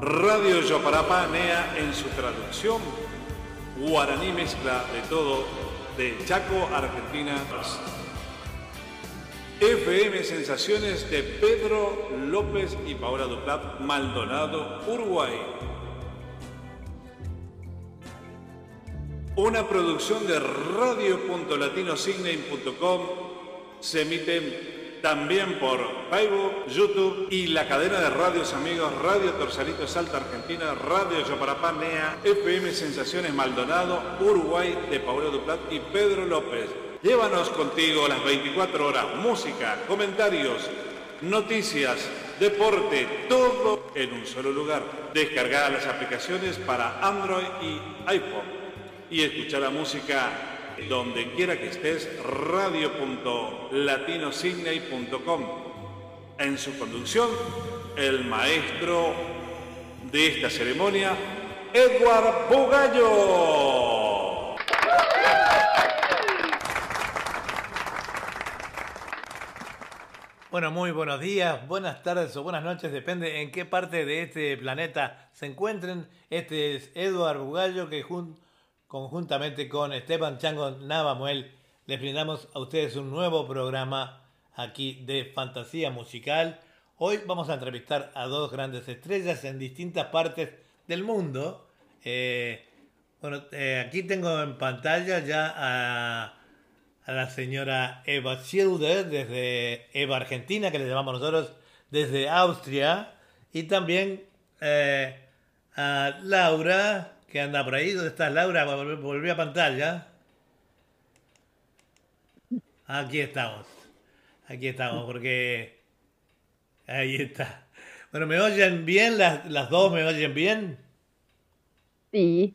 Radio Yoparapa Nea en su traducción, guaraní mezcla de todo, de Chaco, Argentina. FM Sensaciones de Pedro López y Paola Duplat, Maldonado, Uruguay. Una producción de radio.latinosignain.com se emite también por Facebook, YouTube y la cadena de radios amigos Radio Torsalito Salta Argentina, Radio Yoparapá Nea, FM Sensaciones Maldonado, Uruguay de Paolo Duplat y Pedro López. Llévanos contigo las 24 horas, música, comentarios, noticias, deporte, todo en un solo lugar. Descargar las aplicaciones para Android y iPhone y escuchar la música donde quiera que estés, radio.latinosidney.com. En su conducción, el maestro de esta ceremonia, Edward Bugallo. Bueno, muy buenos días, buenas tardes o buenas noches, depende en qué parte de este planeta se encuentren. Este es Edward Bugallo que junto conjuntamente con Esteban Chango Navamuel, les brindamos a ustedes un nuevo programa aquí de fantasía musical. Hoy vamos a entrevistar a dos grandes estrellas en distintas partes del mundo. Eh, bueno, eh, aquí tengo en pantalla ya a, la señora Eva Schilder desde Eva Argentina, que le llamamos nosotros desde Austria, y también eh, a Laura que anda por ahí. ¿Dónde estás, Laura? Volví a pantalla. Aquí estamos. Aquí estamos, porque... Ahí está. Bueno, ¿me oyen bien? ¿Las, las dos me oyen bien? Sí.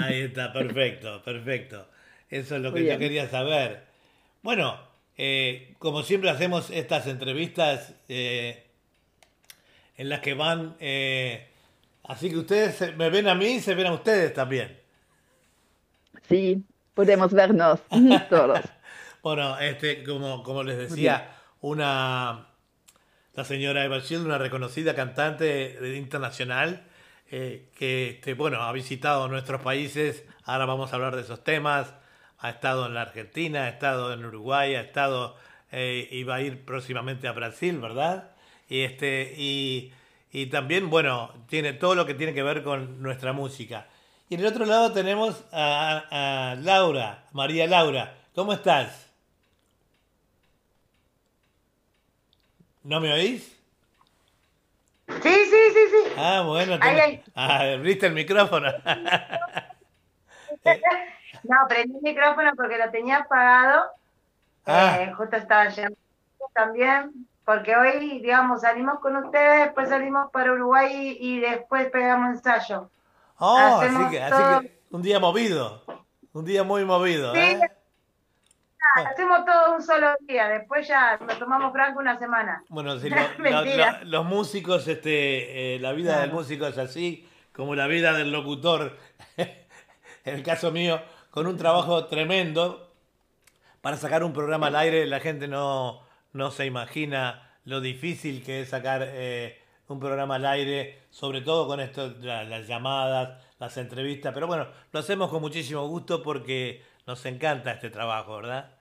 Ahí está, perfecto, perfecto. Eso es lo que yo quería saber. Bueno, eh, como siempre hacemos estas entrevistas eh, en las que van eh, Así que ustedes me ven a mí y se ven a ustedes también. Sí, podemos vernos todos. bueno, este, como, como les decía, una la señora Eva Schild, una reconocida cantante internacional, eh, que este, bueno, ha visitado nuestros países, ahora vamos a hablar de esos temas, ha estado en la Argentina, ha estado en Uruguay, ha estado eh, y va a ir próximamente a Brasil, ¿verdad? Y este, y y también, bueno, tiene todo lo que tiene que ver con nuestra música. Y en el otro lado tenemos a, Laura, María Laura. ¿Cómo estás? ¿No me oís? Sí, sí, sí, sí. Ah, bueno. Ah, abriste el micrófono. no, prendí el micrófono porque lo tenía apagado. Ah. Eh, justo estaba llegando también porque hoy, digamos, salimos con ustedes, después salimos para Uruguay y después pegamos ensayo. Oh, así que, así que, un día movido, un día muy movido. Sí, ¿eh? hacemos todo un solo día, después ya nos tomamos franco una semana. Bueno, si los músicos, este, eh, la vida del músico es así, como la vida del locutor, en el caso mío, con un trabajo tremendo para sacar un programa al aire, la gente no no se imagina lo difícil que es sacar eh, un programa al aire, sobre todo con esto, las llamadas, las entrevistas, pero bueno, lo hacemos con muchísimo gusto porque nos encanta este trabajo, ¿verdad?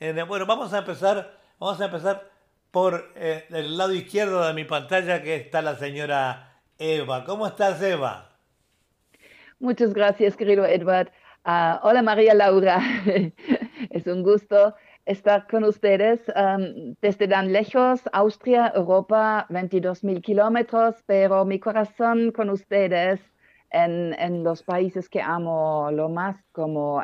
Eh, bueno, vamos a empezar, vamos a empezar por eh, el lado izquierdo de mi pantalla que está la señora Eva. ¿Cómo estás, Eva? Muchas gracias, querido Edward. Ah, hola, María Laura. es un gusto estar con ustedes desde tan lejos, Austria, Europa, 22 mil kilómetros, pero mi corazón con ustedes en, en, los países que amo lo más, como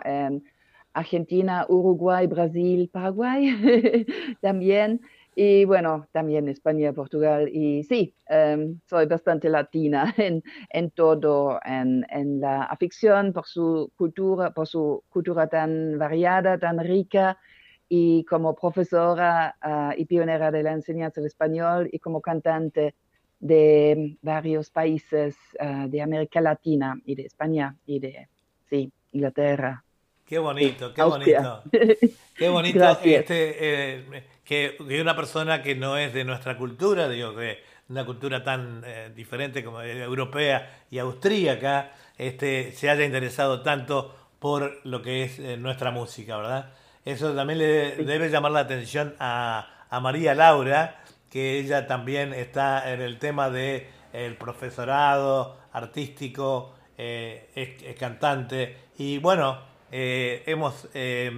Argentina, Uruguay, Brasil, Paraguay también. y bueno, también España, Portugal. Y sí, em, soy bastante latina en, en todo, en, en, la afición por su cultura, por su cultura tan variada, tan rica. Y como profesora ah, y pionera de la enseñanza del español y como cantante de varios países ah, de América Latina y de España y de, sí, Inglaterra. Qué bonito, qué bonito. Qué bonito este, eh, que, una persona que no es de nuestra cultura, digo que una cultura tan eh, diferente como europea y austríaca, este, se haya interesado tanto por lo que es eh, nuestra música, ¿verdad? Eso también le debe llamar la atención a, a María Laura, que ella también está en el tema de el profesorado artístico, eh, es, cantante y bueno, eh, hemos, eh,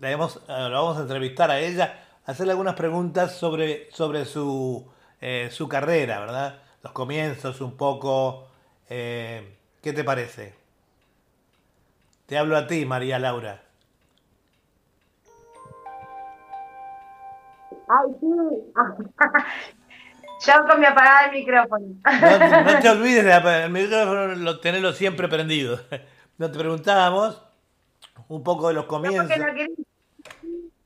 la hemos, la vamos a entrevistar a ella, hacerle algunas preguntas sobre, sobre su, su carrera, ¿verdad? Los comienzos un poco, ¿qué te parece? Te hablo a ti, María Laura. Ay, sí. Yo con mi apagada el micrófono. No, te olvides de el micrófono, lo, tenerlo siempre prendido. No te preguntábamos un poco de los comienzos. No, porque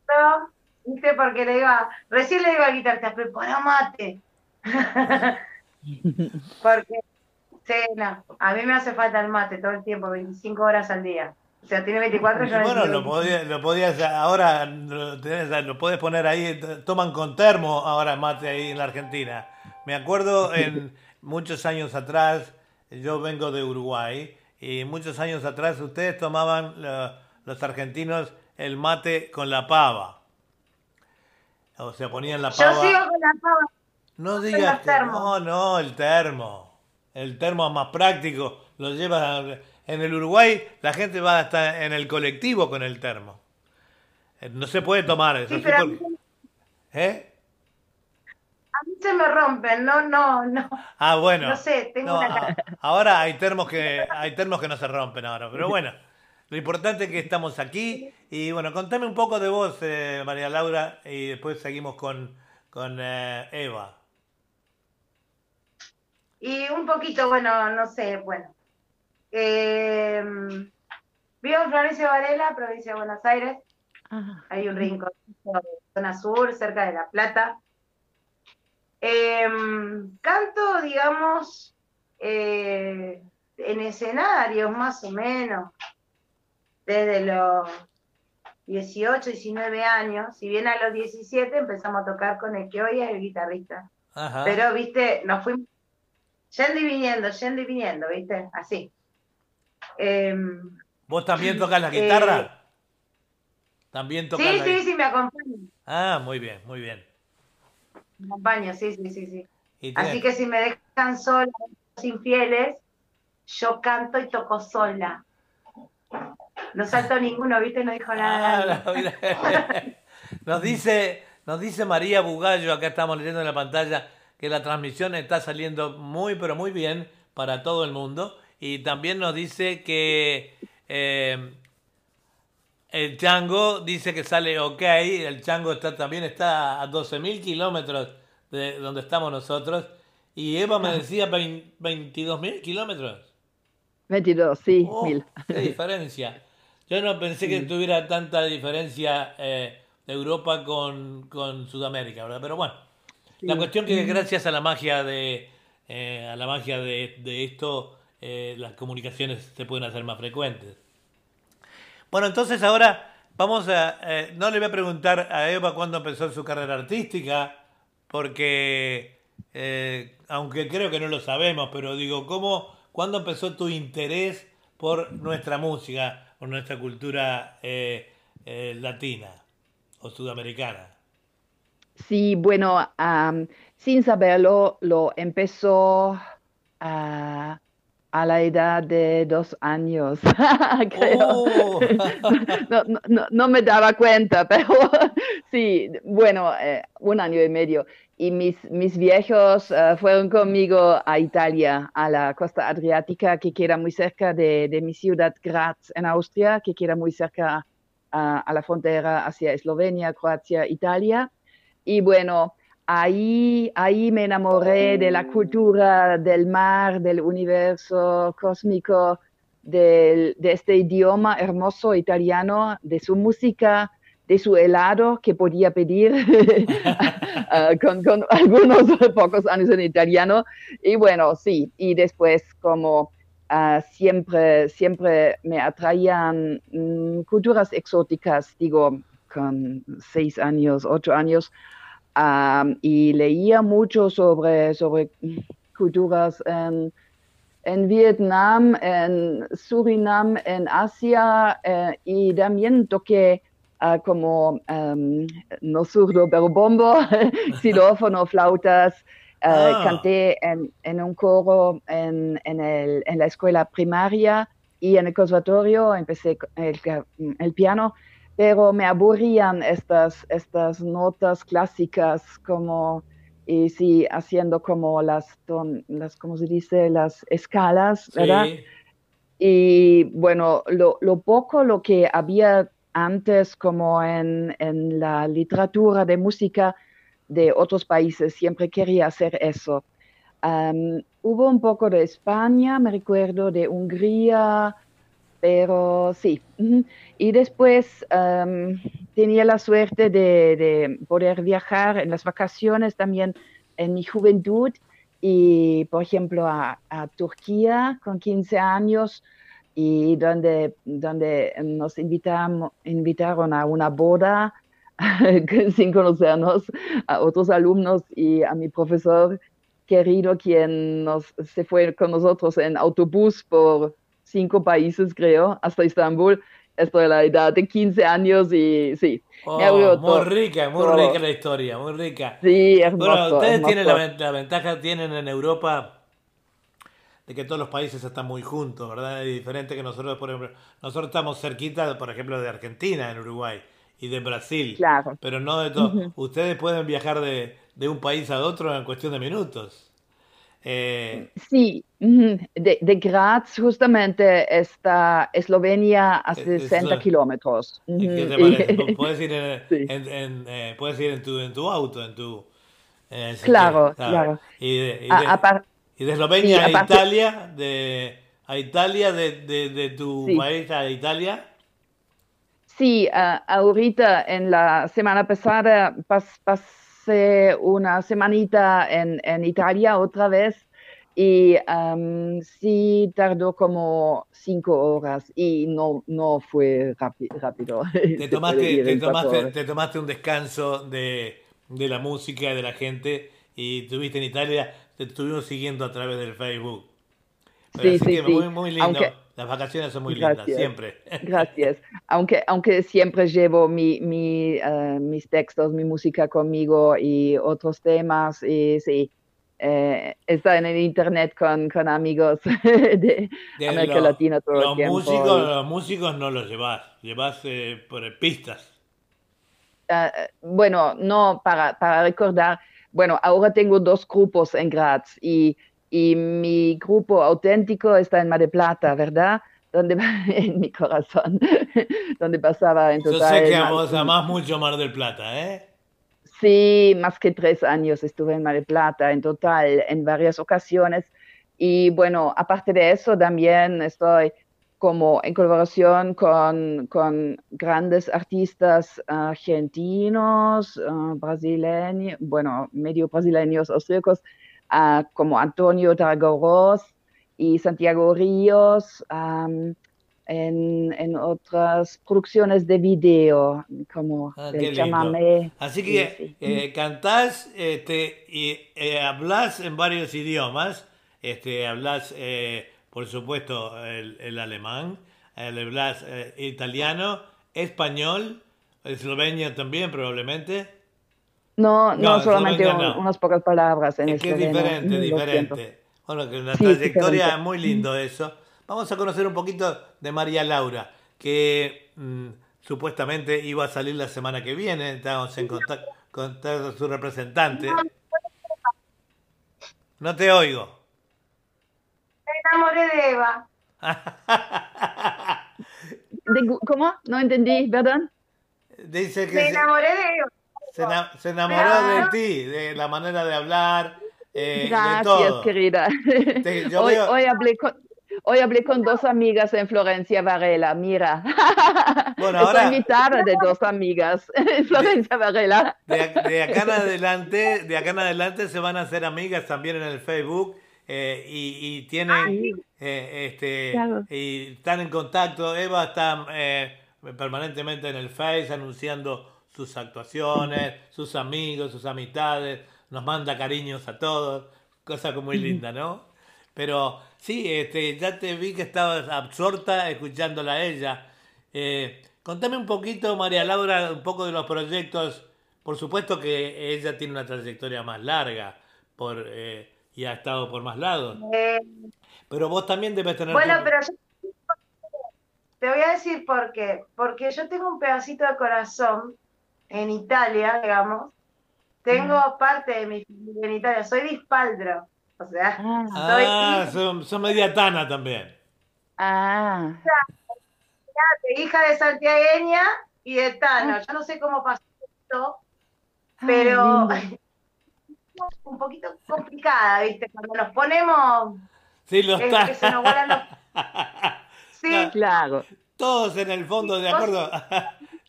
no ¿viste? Porque le iba, recién le iba a quitar, te prepara mate. porque, sí, no, a mí me hace falta el mate todo el tiempo, 25 horas al día. O sea, tiene 24 y Bueno, lo, podía, lo podías, ahora lo, tenés, lo puedes poner ahí, toman con termo ahora mate ahí en la Argentina. Me acuerdo en muchos años atrás, yo vengo de Uruguay, y muchos años atrás ustedes tomaban los argentinos el mate con la pava. O sea, ponían la pava. Yo sigo con la pava. No digas no, no, el termo. El termo es más práctico, lo llevas en el Uruguay la gente va hasta en el colectivo con el termo. Eh, no se puede tomar eso. Sí, pero ¿Eh? a mí se me rompen, no, no, no. Ah, bueno. No sé, tengo una... Ahora hay termos que hay termos que no se rompen ahora, pero bueno. Lo importante es que estamos aquí y bueno, contame un poco de vos, eh, María Laura, y después seguimos con, con Eva. Y un poquito, bueno, no sé, bueno, eh, vivo en Florencio Varela, provincia de Buenos Aires. Hay un rincón, zona sur, cerca de La Plata. Em, canto, digamos, eh, en escenarios más o menos, desde los 18, 19 años. Si bien a los 17 empezamos a tocar con el que hoy es el guitarrista. Pero, viste, nos fuimos yendo y viniendo, yendo y viniendo, viste, así. Em, ¿Vos también tocas la guitarra? Eh, ¿También tocas Sí, sí, sí, me acompaño. Ah, muy bien, muy bien. Me acompaño, sí, sí, sí, sí. Así que si me dejan sola, los infieles, yo canto y toco sola. No salto ninguno, ¿viste? No dijo nada. Ah, nos dice, nos dice María Bugallo, acá estamos leyendo en la pantalla, que la transmisión está saliendo muy, pero muy bien para todo el mundo y también nos dice que eh, el chango dice que sale ok, el chango está, también está a 12.000 kilómetros de donde estamos nosotros y Eva me decía 22.000 kilómetros. 22, sí, oh, mil. Qué diferencia. Yo no pensé que tuviera tanta diferencia eh, Europa con, con, Sudamérica, ¿verdad? Pero bueno, la cuestión que gracias a la magia de eh, a la magia de, de esto eh, las comunicaciones se pueden hacer más frecuentes. Bueno, entonces ahora vamos a... Eh, no le voy a preguntar a Eva cuándo empezó su carrera artística, porque, eh, aunque creo que no lo sabemos, pero digo, ¿cómo, ¿cuándo empezó tu interés por nuestra música, por nuestra cultura latina o sudamericana? Sí, bueno, sin saberlo, lo empezó a a la edad de dos años, oh. no, me daba cuenta, pero sí, bueno, eh, un año y medio. Y mis, mis viejos eh, fueron conmigo a Italia, a la costa adriática, que queda muy cerca de, mi ciudad Graz, en Austria, que queda muy cerca a la frontera hacia Eslovenia, Croacia, Italia. y bueno, ahí, ahí me enamoré de la cultura del mar, del universo cósmico, de este idioma hermoso italiano, de su música, de su helado que podía pedir ah, con, algunos pocos años en italiano. Y bueno, sí, y después como ah, siempre, siempre me atraían mm, culturas exóticas, digo, con seis años, ocho años, y leía mucho sobre, sobre culturas en en Vietnam, en Surinam, en Asia eh, y también toqué uh, como um, no zurdo pero bombo, xilófono, flautas. Uh, ah. Canté en, en, un coro en, en, el, en, la escuela primaria y en el conservatorio empecé el, el piano, pero me aburrían estas, estas notas clásicas como y sí, haciendo como las, las ¿cómo se dice? Las escalas, ¿verdad? Y bueno, lo, lo, poco lo que había antes como en, en, la literatura de música de otros países, siempre quería hacer eso. hubo un poco de España, me recuerdo, de Hungría, pero sí. Y después tenía la suerte de, poder viajar en las vacaciones también en mi juventud y, por ejemplo, a, Turquía con 15 años y donde, donde nos invitaron a una boda sin conocernos, a otros alumnos y a mi profesor querido, quien nos, se fue con nosotros en autobús por cinco países, creo, hasta Estambul. Estoy a la edad de 15 años y sí. Oh, muy rica, muy rica la historia, muy rica. Sí, hermoso, Bueno, ustedes tienen la, ventaja, tienen en Europa de que todos los países están muy juntos, ¿verdad? Es diferente que nosotros, por ejemplo, nosotros estamos cerquita, por ejemplo, de Argentina, en Uruguay, y de Brasil. Claro. Pero no de todo. Ustedes pueden viajar de, de un país a otro en cuestión de minutos. Eh, sí, de, de, Graz justamente está Eslovenia a 60 kilómetros. ¿Qué te parece? ¿Puedes ir, en, eh, puedes ir en, tu, en tu auto, en tu... claro, claro. Y de, y de, Eslovenia a Italia, de, a Italia, de, de tu país a Italia. Sí, ahorita en la semana pasada pas, pas una semanita en, en Italia otra vez y sí tardó como cinco horas y no, no fue rápido. Te tomaste, te, tomaste, te tomaste, un descanso de, de la música, de la gente y estuviste en Italia, te estuvimos siguiendo a través del Facebook. sí, sí, Muy, muy lindo. Las vacaciones son muy lindas, siempre. Gracias. Aunque, aunque siempre llevo mi, mi, eh, mis textos, mi música conmigo y otros temas, y sí, eh, está en el internet con, con amigos de, América Latina todo los el tiempo. Músicos, Los músicos no los llevas, llevas eh, por pistas. Ah, bueno, no, para, para recordar, bueno, ahora tengo dos grupos en Graz y y mi grupo auténtico está en Mar de Plata, ¿verdad? Donde en mi corazón, donde pasaba en total. Yo sé que vos amás mucho Mar del Plata, ¿eh? Sí, más que tres años estuve en Mar del Plata en total, en varias ocasiones. Y bueno, aparte de eso, también estoy como en colaboración con, con grandes artistas argentinos, ah, brasileños, bueno, medio brasileños, austríacos, como Antonio Targoros y Santiago Ríos, en, otras producciones de video, como ah, el Así que eh, cantás este, y eh, hablas en varios idiomas, este, hablas, eh, por supuesto, el, alemán, hablas italiano, español, eslovenia también probablemente. No, no, solamente unas pocas palabras en es que es diferente, diferente. Bueno, que una trayectoria muy lindo eso. Vamos a conocer un poquito de María Laura, que mm, supuestamente iba a salir la semana que viene. Estamos en contacto con su representante. No te oigo. Me enamoré de Eva. ¿Cómo? No entendí, ¿verdad? Dice que me enamoré de Eva. Se, enamoró de ti, de la manera de hablar. Eh, Gracias, de todo. querida. hoy, hoy, hablé con, Hoy hablé con dos amigas en Florencia Varela, mira. Bueno, ahora, Estoy invitada de dos amigas en Florencia Varela. De, acá en adelante, de acá en adelante se van a hacer amigas también en el Facebook eh, y, tienen, eh, este, y están en contacto. Eva está eh, permanentemente en el Face anunciando sus actuaciones, sus amigos, sus amistades, nos manda cariños a todos, cosa muy linda, ¿no? Pero sí, este, ya te vi que estabas absorta escuchándola a ella. Eh, contame un poquito, María Laura, un poco de los proyectos. Por supuesto que ella tiene una trayectoria más larga por, eh, y ha estado por más lados. Eh, pero vos también debes tener... Bueno, pero yo te voy a decir por qué. Porque yo tengo un pedacito de corazón en Italia, digamos. Tengo parte de mi familia en Italia. Soy de Ispaldro. O sea, ah, son, son media tana también. Ah. Hija de santiagueña y de Tano. Ah. Yo no sé cómo pasó esto, pero un poquito complicada, ¿viste? Cuando nos ponemos. Sí, los tanos. Sí, claro. Todos en el fondo, de acuerdo.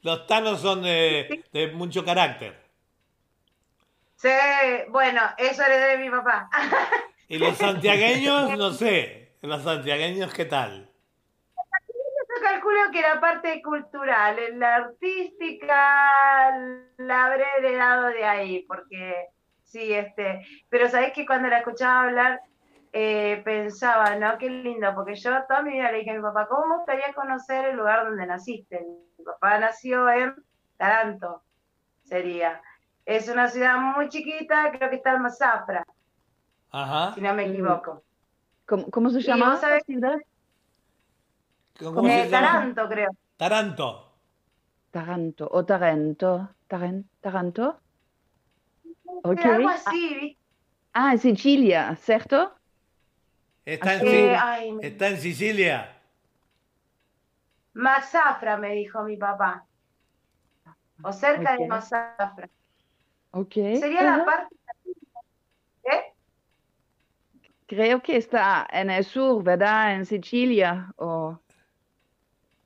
Los tanos son de, de mucho carácter. Sí, bueno, eso heredé de mi papá. ¿Y los santiagueños? No sé. ¿Los santiagueños qué tal? Yo calculo que la parte cultural, la artística, la habré heredado de ahí, porque sí, este. Pero sabés que cuando la escuchaba hablar, eh, pensaba, ¿no? Qué lindo, porque yo toda mi vida le dije a mi papá, ¿cómo me gustaría conocer el lugar donde naciste? Mi papá nació en Taranto, sería. Es una ciudad muy chiquita, creo que está en Mazafra. Ajá. Si no me equivoco. ¿Cómo, se llama esa ciudad? ¿Cómo se llama? Taranto, creo. Taranto. Taranto o Tarento. Taranto. Okay. Algo así. Ah, en Sicilia, ¿cierto? Está en, eh, está en Sicilia. Mazafra, me dijo mi papá. O cerca de Mazafra. Sería la parte... ¿Eh? Creo que está en el sur, ¿verdad? En Sicilia. O...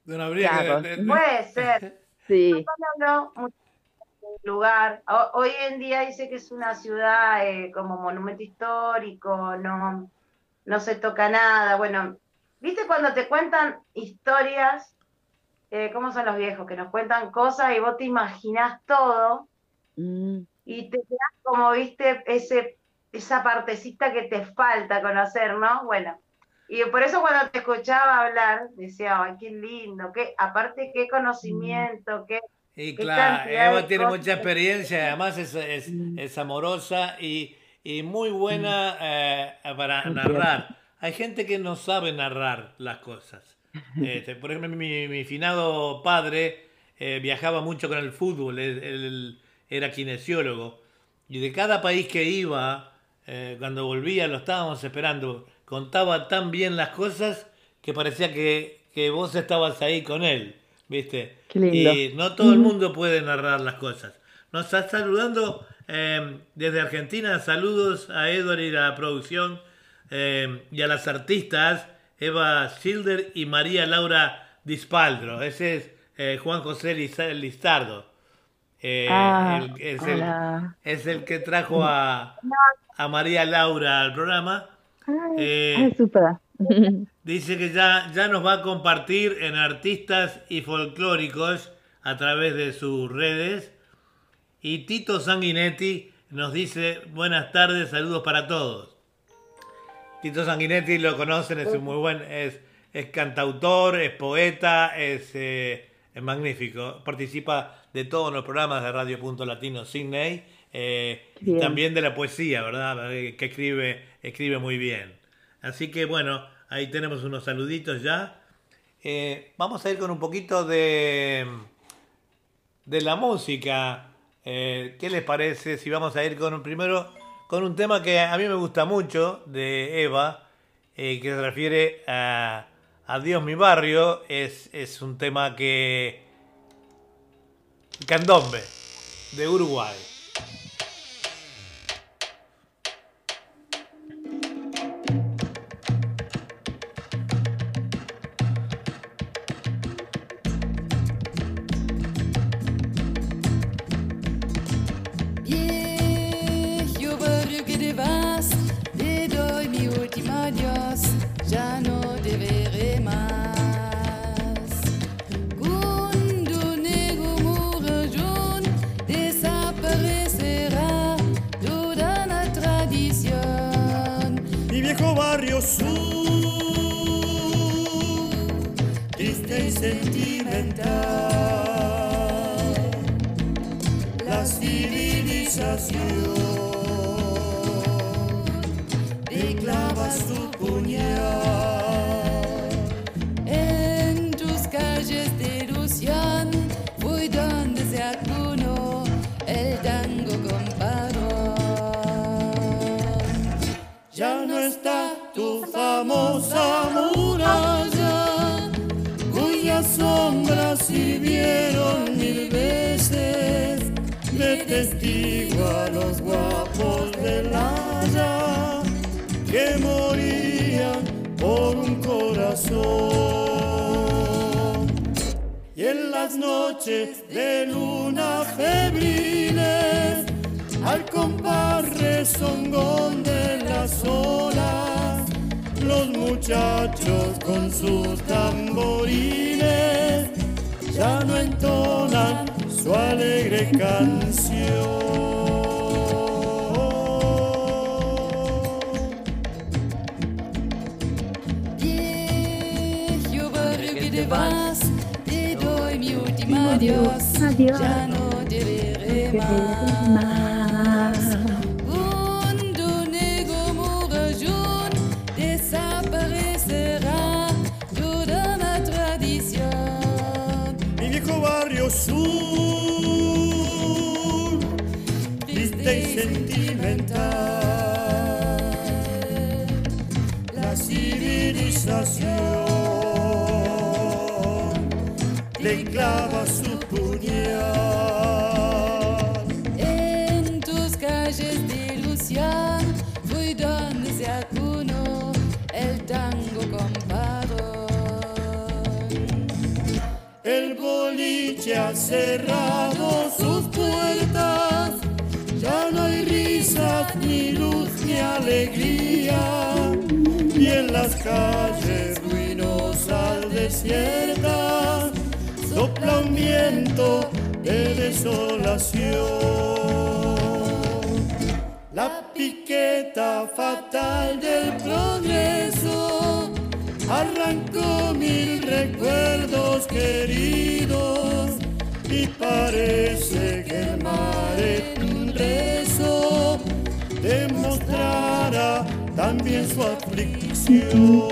No habría Puede ser. sí. No, no, lugar. Hoy en día dice que es una ciudad eh, como monumento histórico, no, no se toca nada. Bueno, ¿viste cuando te cuentan historias? Eh, ¿Cómo son los viejos? Que nos cuentan cosas y vos te imaginás todo. Mm y te quedas como, viste, ese, esa partecita que te falta conocer, ¿no? Bueno, y por eso cuando te escuchaba hablar, decía, ay, qué lindo, qué, aparte qué conocimiento, qué... Y claro, Eva tiene mucha experiencia, además es, es, es amorosa y, y, muy buena eh, para narrar. Hay gente que no sabe narrar las cosas. Este, por ejemplo, mi, mi finado padre eh, viajaba mucho con el fútbol. el, era kinesiólogo, y de cada país que iba, eh, cuando volvía, lo estábamos esperando, contaba tan bien las cosas que parecía que, vos estabas ahí con él, ¿viste? Y no todo el mundo puede narrar las cosas. Nos está saludando em, desde Argentina, saludos a Edward y a la producción em, y a las artistas Eva Schilder y María Laura Dispaldro. Ese es eh, Juan José Listardo. Eh, ah, es, el, que trajo a, a María Laura al programa. Eh, dice que ya, ya nos va a compartir en artistas y folclóricos a través de sus redes. Y Tito Sanguinetti nos dice buenas tardes, saludos para todos. Tito Sanguinetti lo conocen, es un muy buen, es, es cantautor, es poeta, es, eh, es magnífico. Participa de todos los programas de Radio Punto Latino Sydney eh, y también de la poesía, ¿verdad? Que escribe, escribe muy bien. Así que bueno, ahí tenemos unos saluditos ya. Eh, vamos a ir con un poquito de, de la música. Eh, ¿Qué les parece si vamos a ir con un primero con un tema que a mí me gusta mucho de Eva, que se refiere a Adiós mi barrio? Es, es un tema que Candombe. de Uruguay. recuerdos queridos y parece que el mar en un rezo demostrará también su aflicción.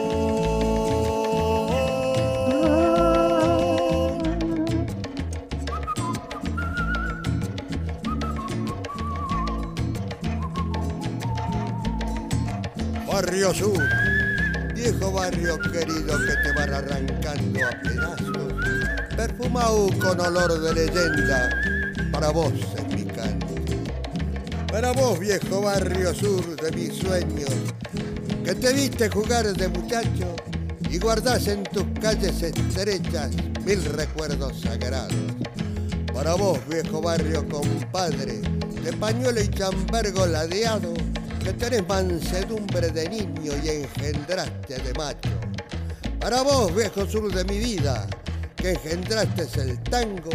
Barrio Sur, viejo barrio querido que jugar de muchacho y guardás en tus calles estrechas mil recuerdos sagrados. Para vos, viejo barrio compadre, de pañuelo y chambergo ladeado, que tenés mansedumbre de niño y engendraste de macho. Para vos, viejo sur de mi vida, que engendraste el tango,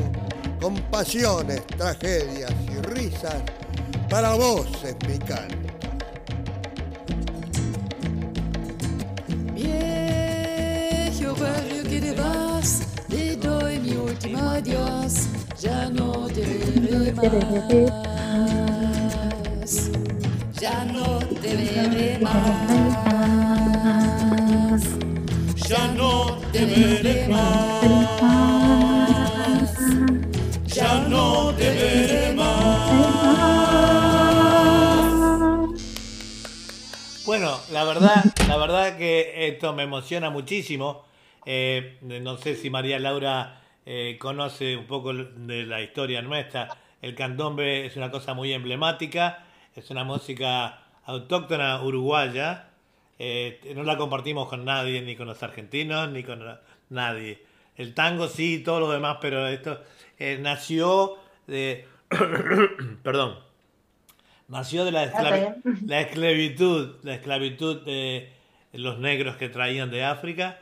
con pasiones, tragedias y risas, para vos es mi canto. adiós, ya no te veré más. Ya no te veré más. Ya no te veré más. Ya no te veré más. Bueno, la verdad, la verdad que esto me emociona muchísimo. Eh, no sé si María Laura eh, conoce un poco de la historia nuestra. el candombe es una cosa muy emblemática, es una música autóctona uruguaya, eh, no la compartimos con nadie, ni con los argentinos, ni con nadie. El tango sí, todo lo demás, pero esto eh, nació de... perdón. Nació de la, la esclavitud, la esclavitud de los negros que traían de África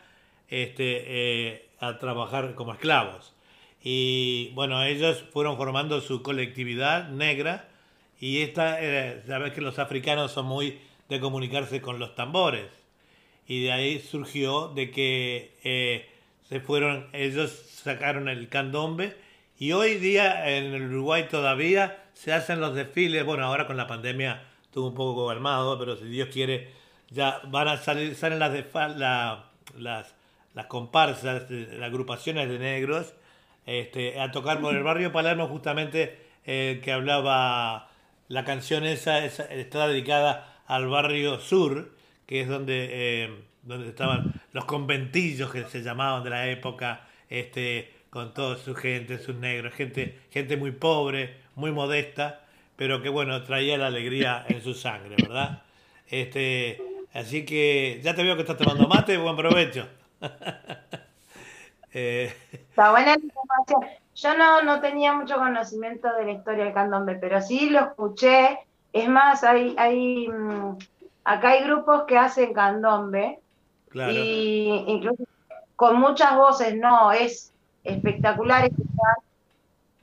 este, eh, a trabajar como esclavos. Y bueno, ellos fueron formando su colectividad negra y esta, sabes que los africanos son muy de comunicarse con los tambores. Y de ahí surgió de que eh, se fueron, ellos sacaron el candombe y hoy día en el Uruguay todavía se hacen los desfiles, bueno, ahora con la pandemia estuvo un poco calmado, pero si Dios quiere, ya van a salir, salen las, las, las comparsas, las agrupaciones de negros, este, a tocar por el barrio Palermo justamente eh, que hablaba la canción esa, está dedicada al barrio sur, que es donde, eh, donde estaban los conventillos que se llamaban de la época, este, con toda su gente, sus negros, gente, gente muy pobre, muy modesta, pero que bueno, traía la alegría en su sangre, ¿verdad? Este, así que ya te veo que estás tomando mate, buen provecho. eh. Está buena información. Yo no, no tenía mucho conocimiento de la historia del candombe, pero sí lo escuché. Es más, hay, hay mm, acá hay grupos que hacen candombe claro. y incluso con muchas voces, no, es espectacular escuchar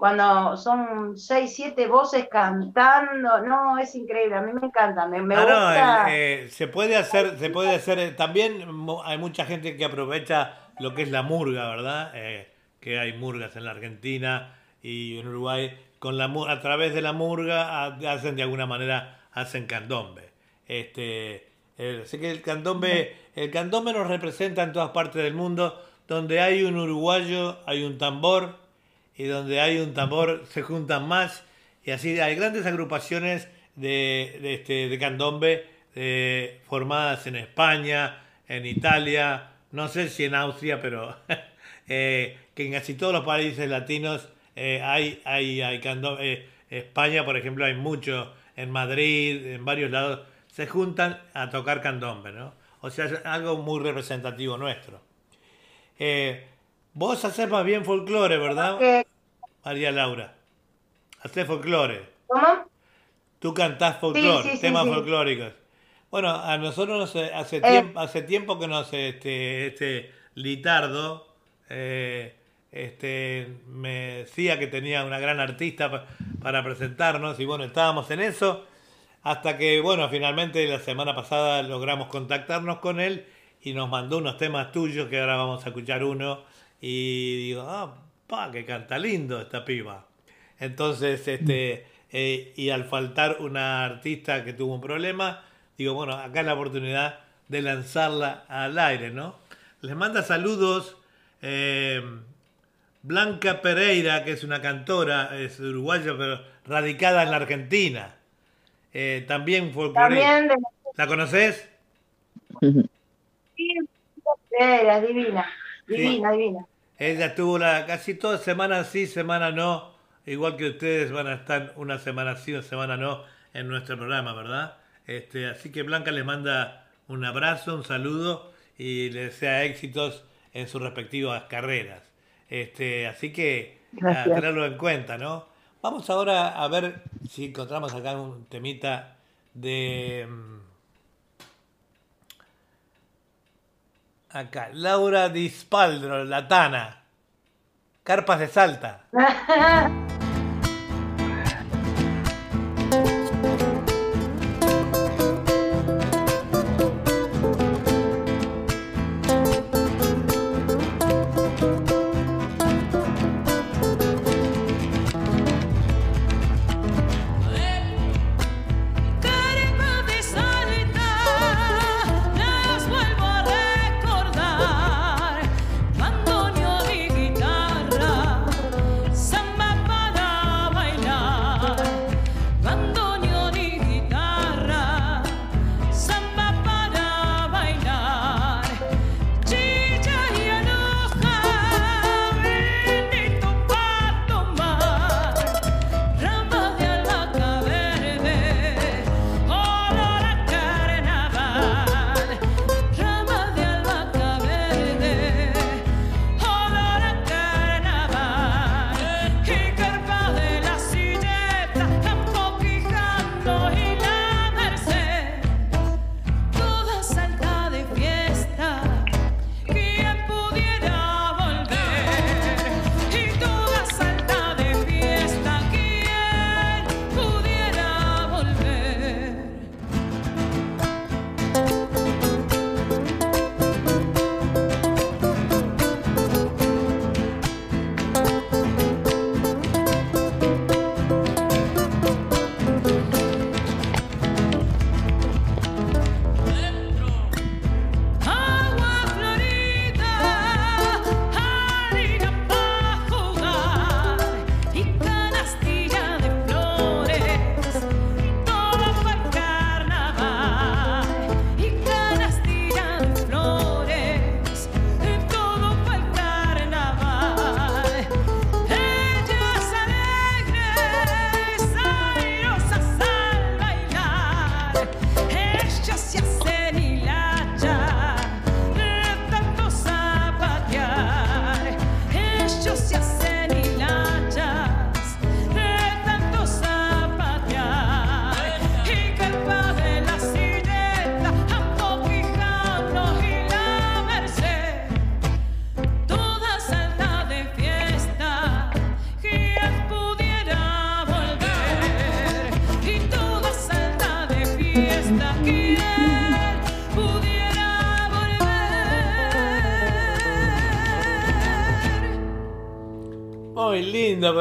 cuando son seis, siete voces cantando, no, es increíble, a mí me encanta, me, me gusta. Eh, se puede hacer, se puede hacer, eh, también hay mucha gente que aprovecha lo que es la murga, ¿verdad? Eh, que hay murgas en la Argentina y en Uruguay, con la, a través de la murga hacen de alguna manera, hacen candombe. Este, así que el candombe, el candombe nos representa en todas partes del mundo, donde hay un uruguayo, hay un tambor, y donde hay un tambor se juntan más, y así hay grandes agrupaciones de, de, este, de candombe eh, formadas en España, en Italia, no sé si en Austria, pero eh, que en casi todos los países latinos eh, hay, hay, hay candombe. España, por ejemplo, hay mucho, en Madrid, en varios lados, se juntan a tocar candombe, ¿no? O sea, es algo muy representativo nuestro. Eh, vos haces más bien folclore, ¿verdad? María Laura. Haces folclore. ¿Cómo? Tú cantás folclore, temas folclóricos. Bueno, a nosotros hace, eh. tiempo, hace tiempo que nos, este, este Litardo, eh, este, me decía que tenía una gran artista para presentarnos y bueno, estábamos en eso hasta que, bueno, finalmente la semana pasada logramos contactarnos con él y nos mandó unos temas tuyos que ahora vamos a escuchar uno y digo, ah, pa, que canta lindo esta piba. Entonces, este, eh, y al faltar una artista que tuvo un problema, digo, bueno, acá es la oportunidad de lanzarla al aire, ¿no? Les manda saludos eh, Blanca Pereira, que es una cantora, es uruguaya, pero radicada en la Argentina. Eh, también fue También ¿La conoces? Era divina, divina, divina. Ella estuvo la, casi toda semana sí, semana no, igual que ustedes van a estar una semana sí, una semana no en nuestro programa, ¿verdad? Este, así que Blanca les manda un abrazo, un saludo y les desea éxitos en sus respectivas carreras. Este, así que a tenerlo en cuenta, ¿no? Vamos ahora a ver si encontramos acá un temita de mm, Acá, Laura Dispaldro, la Tana. Carpas de Salta.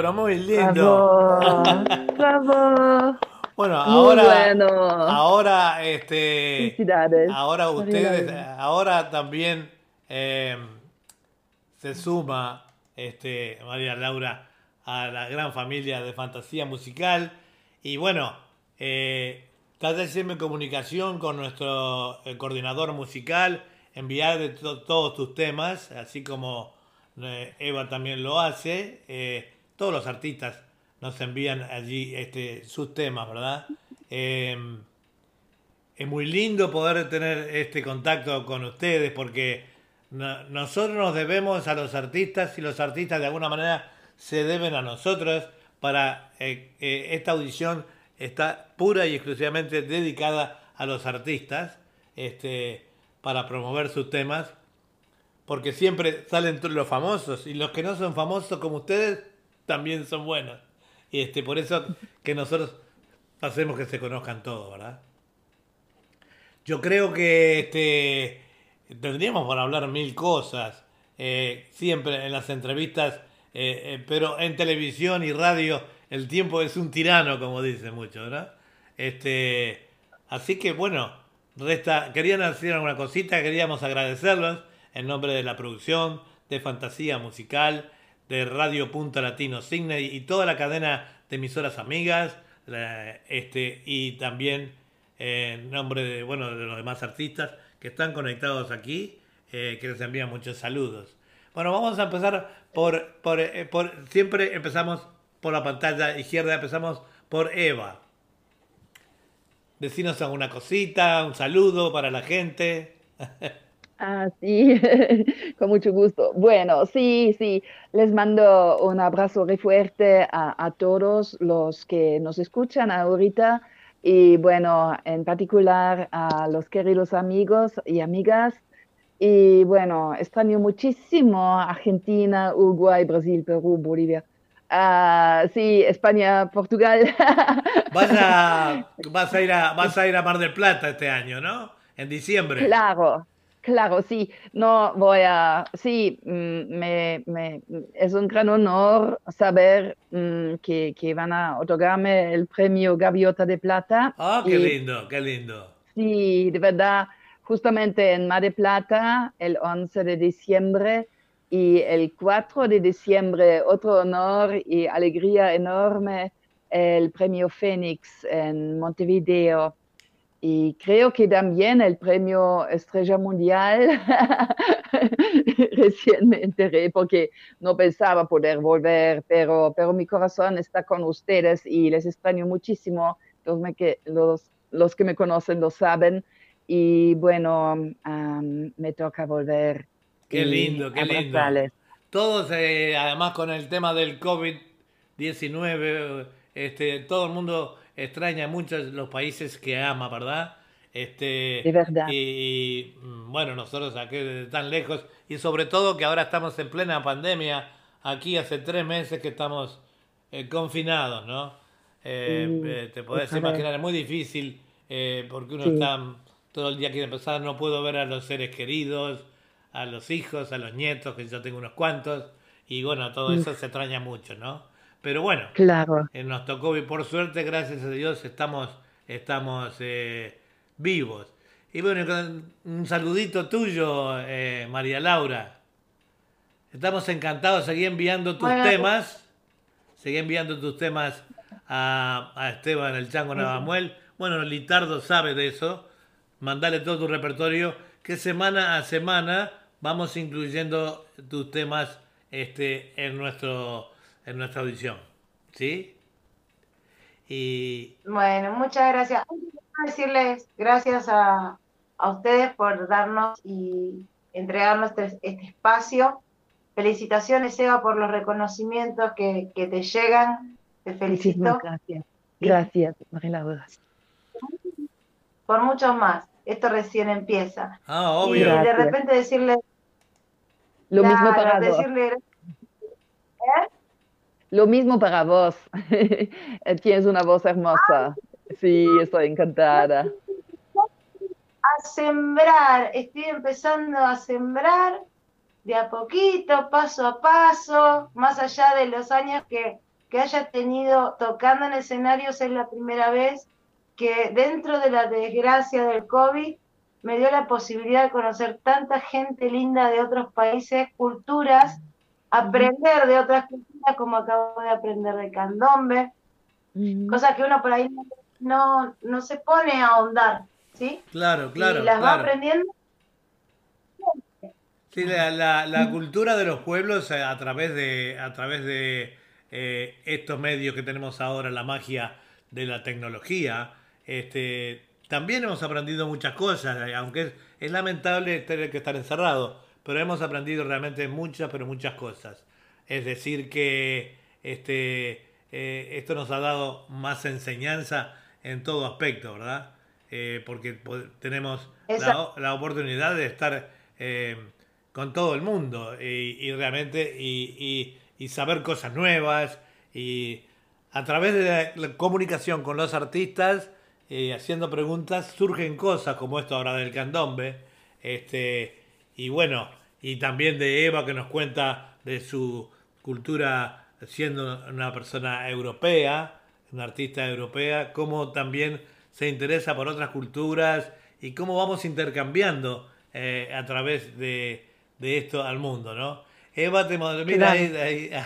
pero muy lindo. Bravo. Bueno, ahora, bueno. ahora, este, ahora ustedes, ahora también eh, se suma, este, María Laura, a la gran familia de fantasía musical y bueno, eh, trata de hacerme comunicación con nuestro coordinador musical, enviar de to- todos tus temas, así como eh, Eva también lo hace, eh, todos los artistas nos envían allí este, sus temas, ¿verdad? Em, es muy lindo poder tener este contacto con ustedes porque no- nosotros nos debemos a los artistas y los artistas de alguna manera se deben a nosotros para eh, eh, esta audición está pura y exclusivamente dedicada a los artistas este, para promover sus temas porque siempre salen los famosos y los que no son famosos como ustedes también son buenos y este por eso que nosotros hacemos que se conozcan todos, ¿verdad? Yo creo que este, tendríamos para hablar mil cosas, eh, siempre en las entrevistas, eh, eh, pero en televisión y radio el tiempo es un tirano, como dicen muchos, ¿verdad? Este, así que bueno, resta, querían hacer alguna cosita, queríamos agradecerlos en nombre de la producción, de Fantasía Musical, de Radio Punto Latino Signe y toda la cadena de emisoras amigas, este, y también eh, en nombre de, bueno, de los demás artistas que están conectados aquí, eh, que les envían muchos saludos. Bueno, vamos a empezar por, por, eh, por- siempre empezamos por la pantalla izquierda, empezamos por Eva. Decinos alguna cosita, un saludo para la gente. Ah, sí, con mucho gusto. Bueno, sí, sí, les mando un abrazo muy fuerte a, a todos los que nos escuchan ahorita y bueno, en particular a los queridos amigos y amigas. Y bueno, extraño muchísimo Argentina, Uruguay, Brasil, Perú, Bolivia. Ah, sí, España, Portugal. Vas a, vas, a ir a, vas a ir a Mar del Plata este año, ¿no? En diciembre. Claro, claro, sí. No voy a, sí, mm, me, me- es un gran honor saber mm, que, que van a otorgarme el premio Gaviota de Plata. Ah, qué Y lindo, qué lindo. sí, de verdad, justamente en Mar de Plata, el 11 de diciembre y el 4 de diciembre, otro honor y alegría enorme, el premio Fénix en Montevideo. Y creo que también el premio Estrella Mundial, recién me enteré porque no pensaba poder volver, pero, pero mi corazón está con ustedes y les extraño muchísimo. Los, me que, los, los que me conocen lo saben. Y bueno, am, me toca volver. Qué lindo, qué lindo. Todos, eh, además con el tema del COVID-19, este, todo el mundo extraña mucho los países que ama, ¿verdad? Este, De verdad. Y, y, mm, bueno, nosotros aquí tan lejos, y sobre todo que ahora estamos en plena pandemia, aquí hace tres meses que estamos eh, confinados, ¿no? Eh, eh, te podés imaginar, es muy difícil eh, porque uno Sí. está todo el día quiere empezar, no puedo ver a los seres queridos, a los hijos, a los nietos, que yo tengo unos cuantos, y bueno, todo eso se extraña mucho, ¿no? Pero bueno, Claro. eh, nos tocó y por suerte, gracias a Dios, estamos, estamos eh, vivos. Y bueno, un saludito tuyo, eh, María Laura. Estamos encantados, seguí enviando tus Bueno. temas, seguí enviando tus temas a, a Esteban el Chango Navamuel. Bueno, Litardo sabe de eso. Mandale todo tu repertorio, que semana a semana vamos incluyendo tus temas este, en, nuestro, en nuestra audición. ¿Sí? Y Bueno, muchas gracias. Quiero decirles gracias a, a ustedes por darnos y entregarnos este, este espacio. Felicitaciones, Eva, por los reconocimientos que, que te llegan. Te felicito. Muchísimas gracias. Gracias, María Laura. Por muchos más. Esto recién empieza. Ah, Y obvio. de Gracias. repente decirle, Lo mismo para decirle Lo mismo para vos. Tienes una voz hermosa. Sí, estoy encantada. a sembrar, estoy empezando a sembrar de a poquito, paso a paso, más allá de los años que, que haya tenido tocando en escenarios, es la primera vez que dentro de la desgracia del COVID me dio la posibilidad de conocer tanta gente linda de otros países, culturas, aprender de otras culturas como acabo de aprender de candombe, cosas que uno por ahí no, no, se pone a ahondar, ¿sí? Claro, claro. Y las va aprendiendo. Sí, la, la, cultura de los pueblos eh, a través de, a través de eh, estos medios que tenemos ahora, la magia de la tecnología, este, también hemos aprendido muchas cosas, eh, aunque es, lamentable tener que estar encerrado, pero hemos aprendido realmente muchas, pero muchas cosas. Es decir, que este, eh, esto nos ha dado más enseñanza en todo aspecto, ¿verdad? Eh, porque tenemos la, oportunidad de estar con todo el mundo y, realmente y, y, saber cosas nuevas y a través de la comunicación con los artistas eh, haciendo preguntas, surgen cosas como esto ahora del candombe. Este, y bueno, y también de Eva que nos cuenta de su cultura siendo una persona europea, una artista europea, cómo también se interesa por otras culturas y cómo vamos intercambiando eh, a través de, de, esto al mundo, ¿no? Eva, te mira ahí.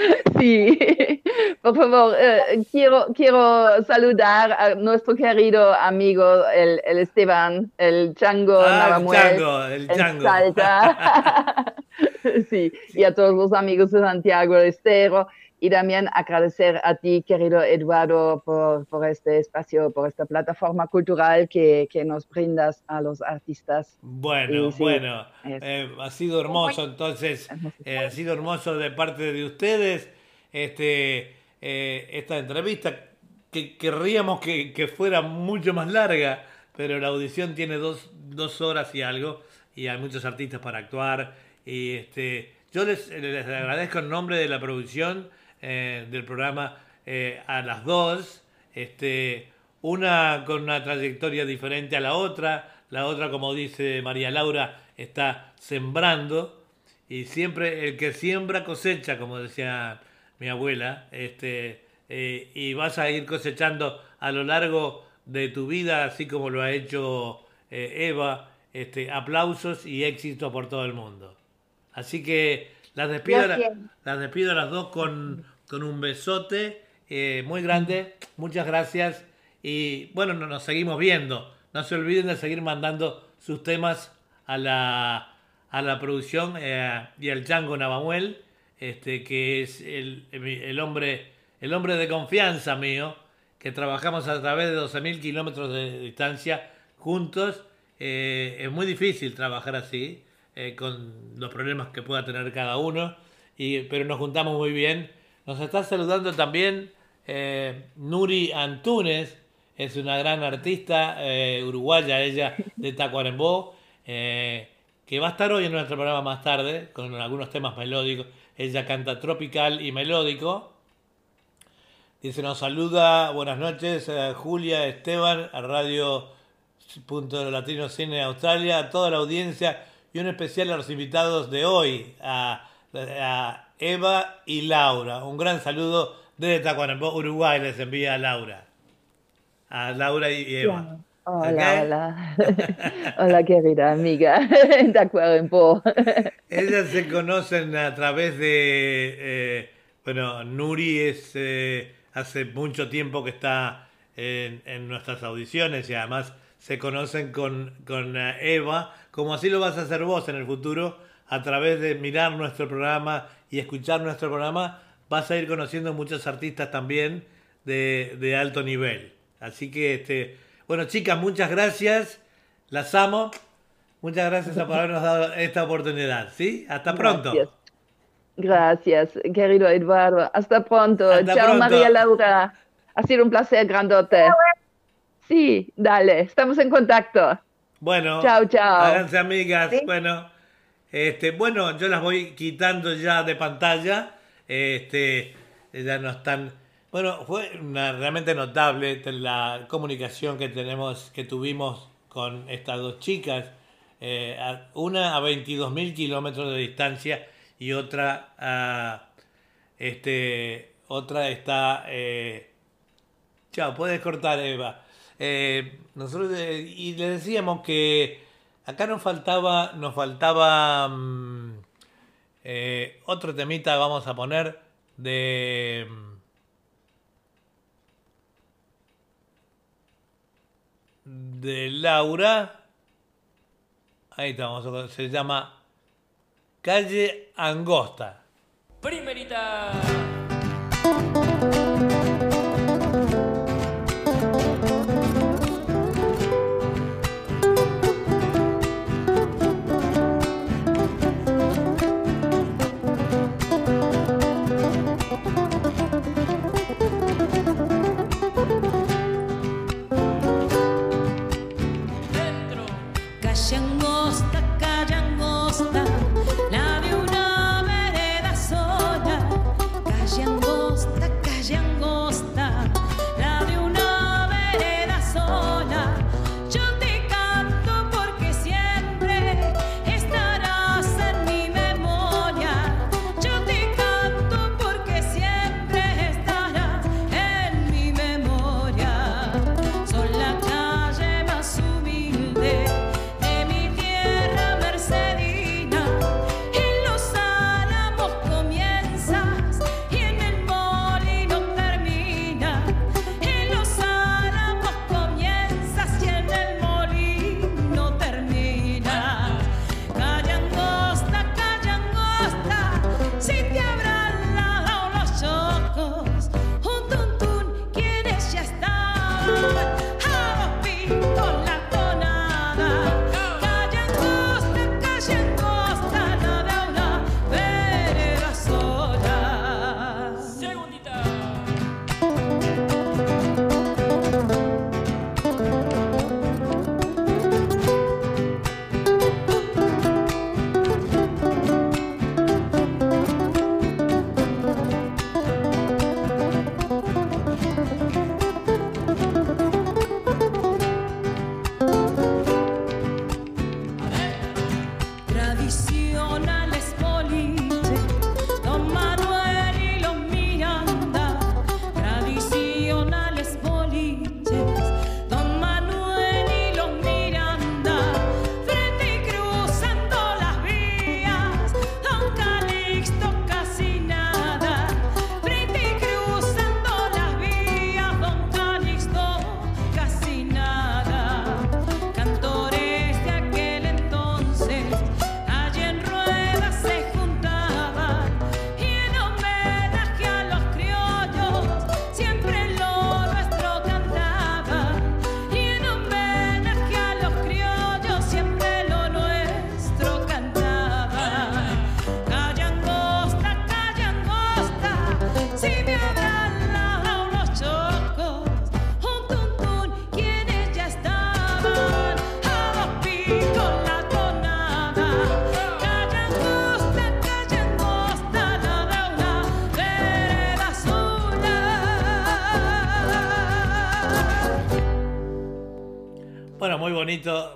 Sí, por favor, eh, quiero, quiero saludar a nuestro querido amigo, el, el Esteban, el Chango ah, El Chango, el Chango. Salta. sí, y a todos los amigos de Santiago del Estero y también agradecer a ti, querido Eduardo, por, por este espacio, por esta plataforma cultural que, que nos brindas a los artistas. Bueno, bueno, eh, ha sido hermoso entonces, eh, ha sido hermoso de parte de ustedes este, eh, esta entrevista, que querríamos que, que, fuera mucho más larga, pero la audición tiene dos, dos horas y algo, y hay muchos artistas para actuar, y este, yo les, les agradezco en nombre de la producción, eh, del programa eh, a las dos, este, una con una trayectoria diferente a la otra, la otra, como dice María Laura, está sembrando, y siempre el que siembra cosecha, como decía mi abuela, este, eh, y vas a ir cosechando a lo largo de tu vida, así como lo ha hecho Eva, este, aplausos y éxito por todo el mundo. Así que las despido, las despido a las dos con, con un besote eh, muy grande. Muchas gracias. Y bueno, nos seguimos viendo. No se olviden de seguir mandando sus temas a la, a la producción eh, y al Chango Navamuel, este, que es el, el, hombre, el hombre de confianza mío, que trabajamos a través de 12.000 kilómetros de distancia juntos. Eh, es muy difícil trabajar así, con los problemas que pueda tener cada uno, y, pero nos juntamos muy bien nos está saludando también eh, Nuri Antunes, es una gran artista eh, uruguaya, ella de Tacuarembó, eh, que va a estar hoy en nuestro programa más tarde con algunos temas melódicos. Ella canta tropical y melódico. Dice, nos saluda, buenas noches, Julia, Esteban, a Radio Punto Latino Cine Australia, a toda la audiencia y un especial a los invitados de hoy, a Eva y Laura. Un gran saludo desde Tacuarembó, Uruguay, les envía a Laura. A Laura y Eva. Hola, hola. hola, querida amiga Tacuarembó. Ellas se conocen a través de. Eh, bueno, Nuri es. Eh, hace mucho tiempo que está en, nuestras audiciones y además se conocen con, con eh, Eva, como así lo vas a hacer vos en el futuro, a través de mirar nuestro programa y escuchar nuestro programa, vas a ir conociendo muchos artistas también de, alto nivel. Así que, este, bueno, chicas, muchas gracias. Las amo. Muchas gracias por habernos dado esta oportunidad. ¿Sí? Hasta pronto. Gracias, querido Eduardo. Hasta pronto. Chao, María Laura. Ha sido un placer grandote. Sí, dale, estamos en contacto. Bueno, chao, chao. Háganse amigas. Bueno. Este, bueno, yo las voy quitando ya de pantalla. Este, ya no están, Bueno, fue realmente notable la comunicación que tenemos, que tuvimos con estas dos chicas, eh, una a 22.000 kilómetros de distancia y otra a, este, otra está, eh, chao, puedes cortar Eva. Eh, nosotros y le decíamos que acá nos faltaba, nos faltaba mm, otro temita, vamos a poner de de Laura. Ahí estamos, se llama Calle Angosta. Primerita.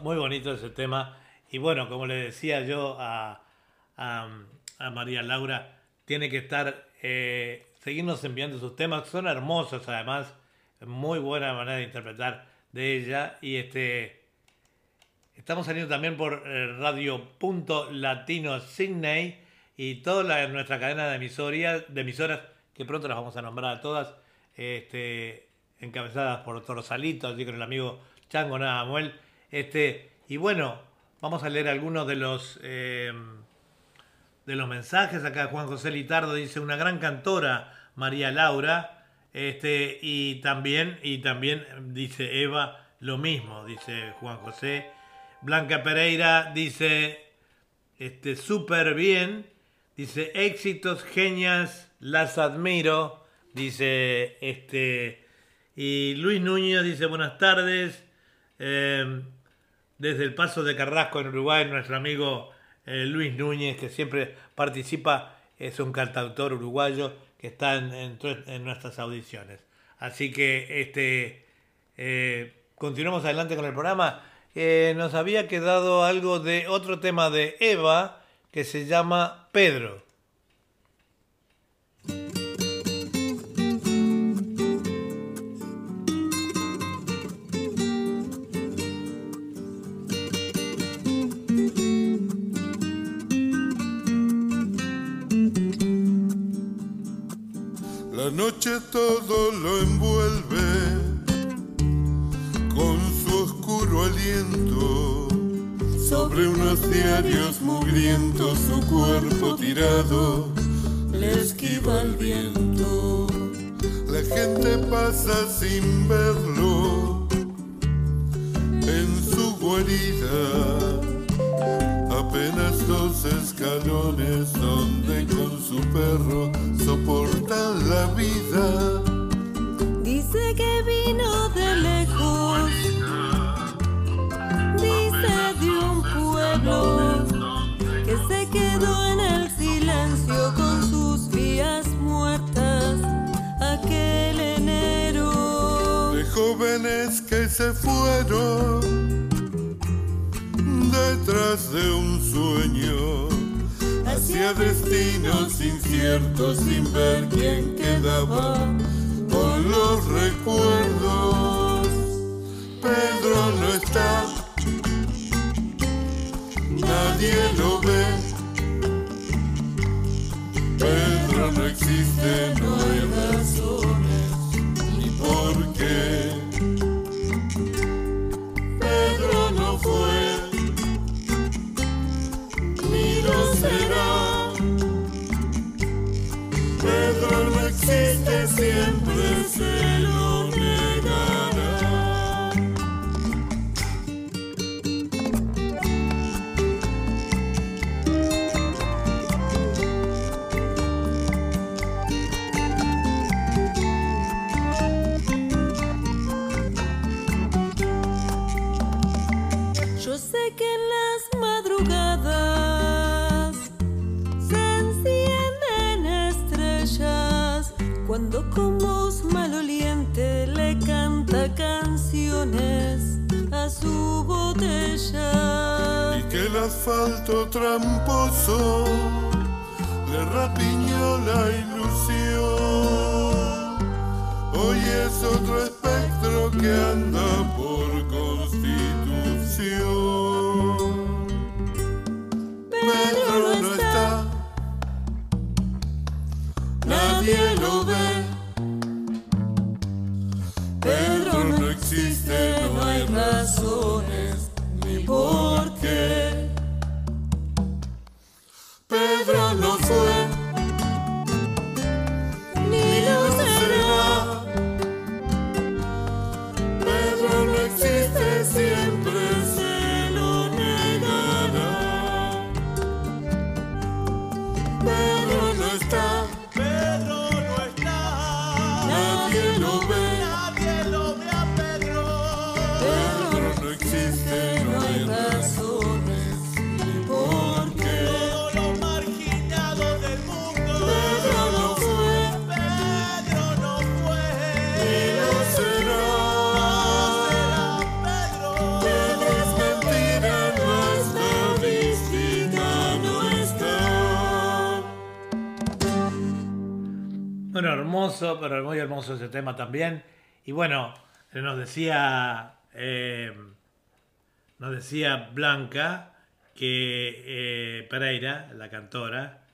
Muy bonito ese tema. Y bueno, como le decía yo a, María Laura, tiene que estar, eh, seguirnos enviando sus temas, son hermosos además, muy buena manera de interpretar de ella. Y este estamos saliendo también por eh, Radio Punto Latino Sydney y toda nuestra cadena de, emisoras, que pronto las vamos a nombrar a todas, este, encabezadas por Torsalito, así con el amigo Chango Nadamuel. Este, y bueno, vamos a leer algunos de los, eh, de los mensajes. Acá Juan José Litardo dice, una gran cantora, María Laura. Este, y también, y también dice Eva lo mismo, dice Juan José. Blanca Pereira dice, este, súper bien. Dice, éxitos, genias, las admiro. Dice, este, y Luis Núñez dice, buenas tardes. Eh, desde el Paso de Carrasco en Uruguay, nuestro amigo eh, Luis Núñez, que siempre participa, es un cantautor uruguayo que está en, nuestras audiciones. Así que este, eh, continuamos adelante con el programa. Eh, nos había quedado algo de otro tema de Eva que se llama Pedro. Noche todo lo envuelve con su oscuro aliento. Sobre unos diarios mugrientos su cuerpo tirado le esquiva el viento. La gente pasa sin verlo en su guarida apenas dos escalones donde con su perro soportan la vida. Dice que vino de lejos, dice de un pueblo que se quedó en el silencio con sus vías muertas aquel enero. De jóvenes que se fueron detrás de un sueño, hacia destinos inciertos sin ver quién quedaba con los recuerdos. Pedro no está, nadie lo ve. Pedro no existe, no hay razones ni por qué. Pedro no existe, siempre se su botella. Y que el asfalto tramposo le rapiñó la ilusión. Hoy es otro espectro que anda por constitución. Por qué. Pedro no fue, Bueno, hermoso, pero muy hermoso ese tema también. Y bueno, nos decía, eh, nos decía Blanca que eh, Pereira, la cantora,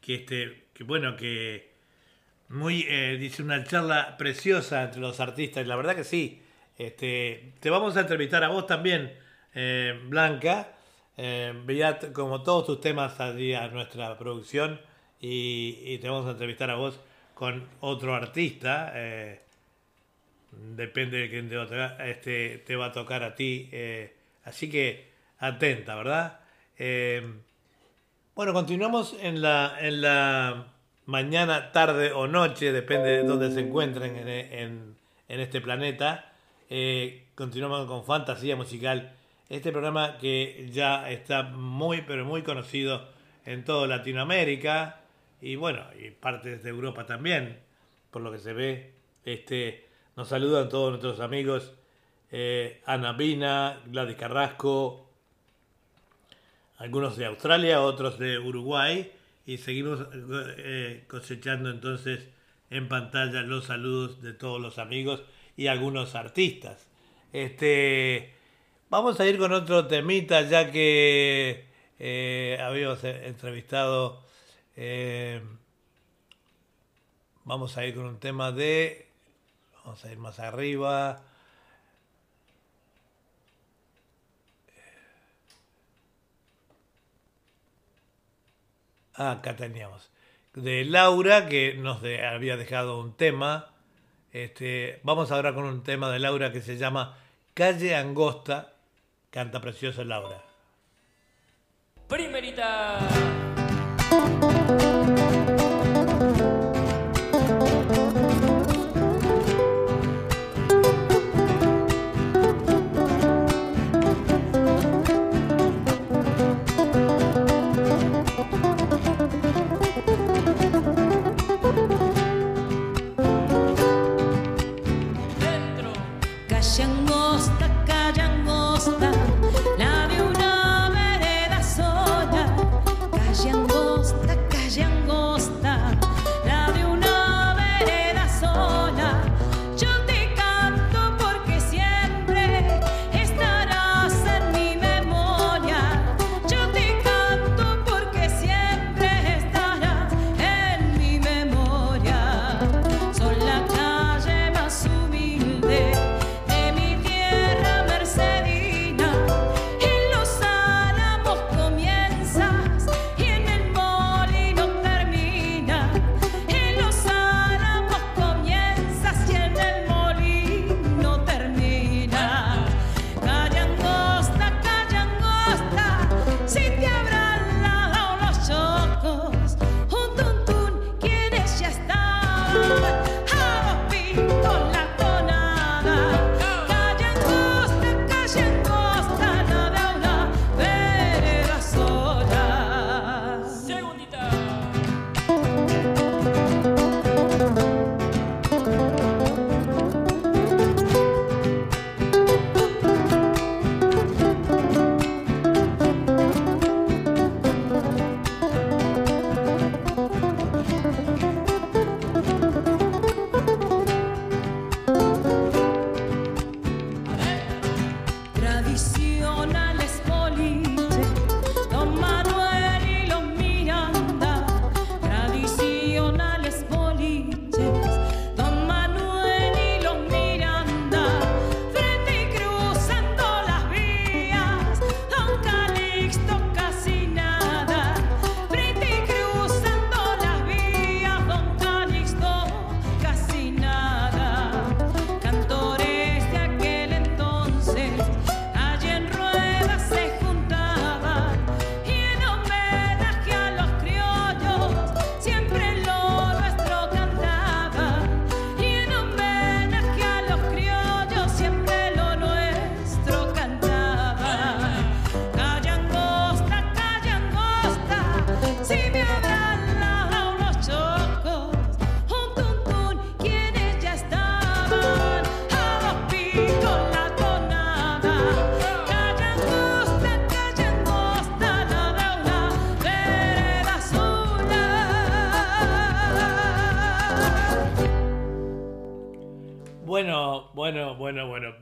que este, que bueno, que muy, eh, dice una charla preciosa entre los artistas. Y la verdad que sí. Este, te vamos a entrevistar a vos también, eh, Blanca. Eh, como todos tus temas allí a nuestra producción y, y te vamos a entrevistar a vos con otro artista. eh, depende de quién te va a tocar, este, te va a tocar a ti. eh, así que atenta, ¿verdad? Eh, bueno, continuamos en la, en la mañana, tarde o noche, depende de dónde se encuentren en, en- en este planeta. Continuamos con Fantasía Musical, este programa que ya está muy, pero muy conocido en toda Latinoamérica y bueno, y partes de Europa también, por lo que se ve. Este, nos saludan todos nuestros amigos, eh, Ana Vina, Gladys Carrasco, algunos de Australia, otros de Uruguay, y seguimos eh, cosechando entonces en pantalla los saludos de todos los amigos y algunos artistas. Este, vamos a ir con otro temita ya que eh, habíamos entrevistado. Eh, vamos a ir con un tema de. Vamos a ir más arriba. Ah, acá teníamos. De Laura, que nos había dejado un tema. Este, vamos ahora con un tema de Laura que se llama Calle Angosta. Canta precioso Laura. Primerita. Música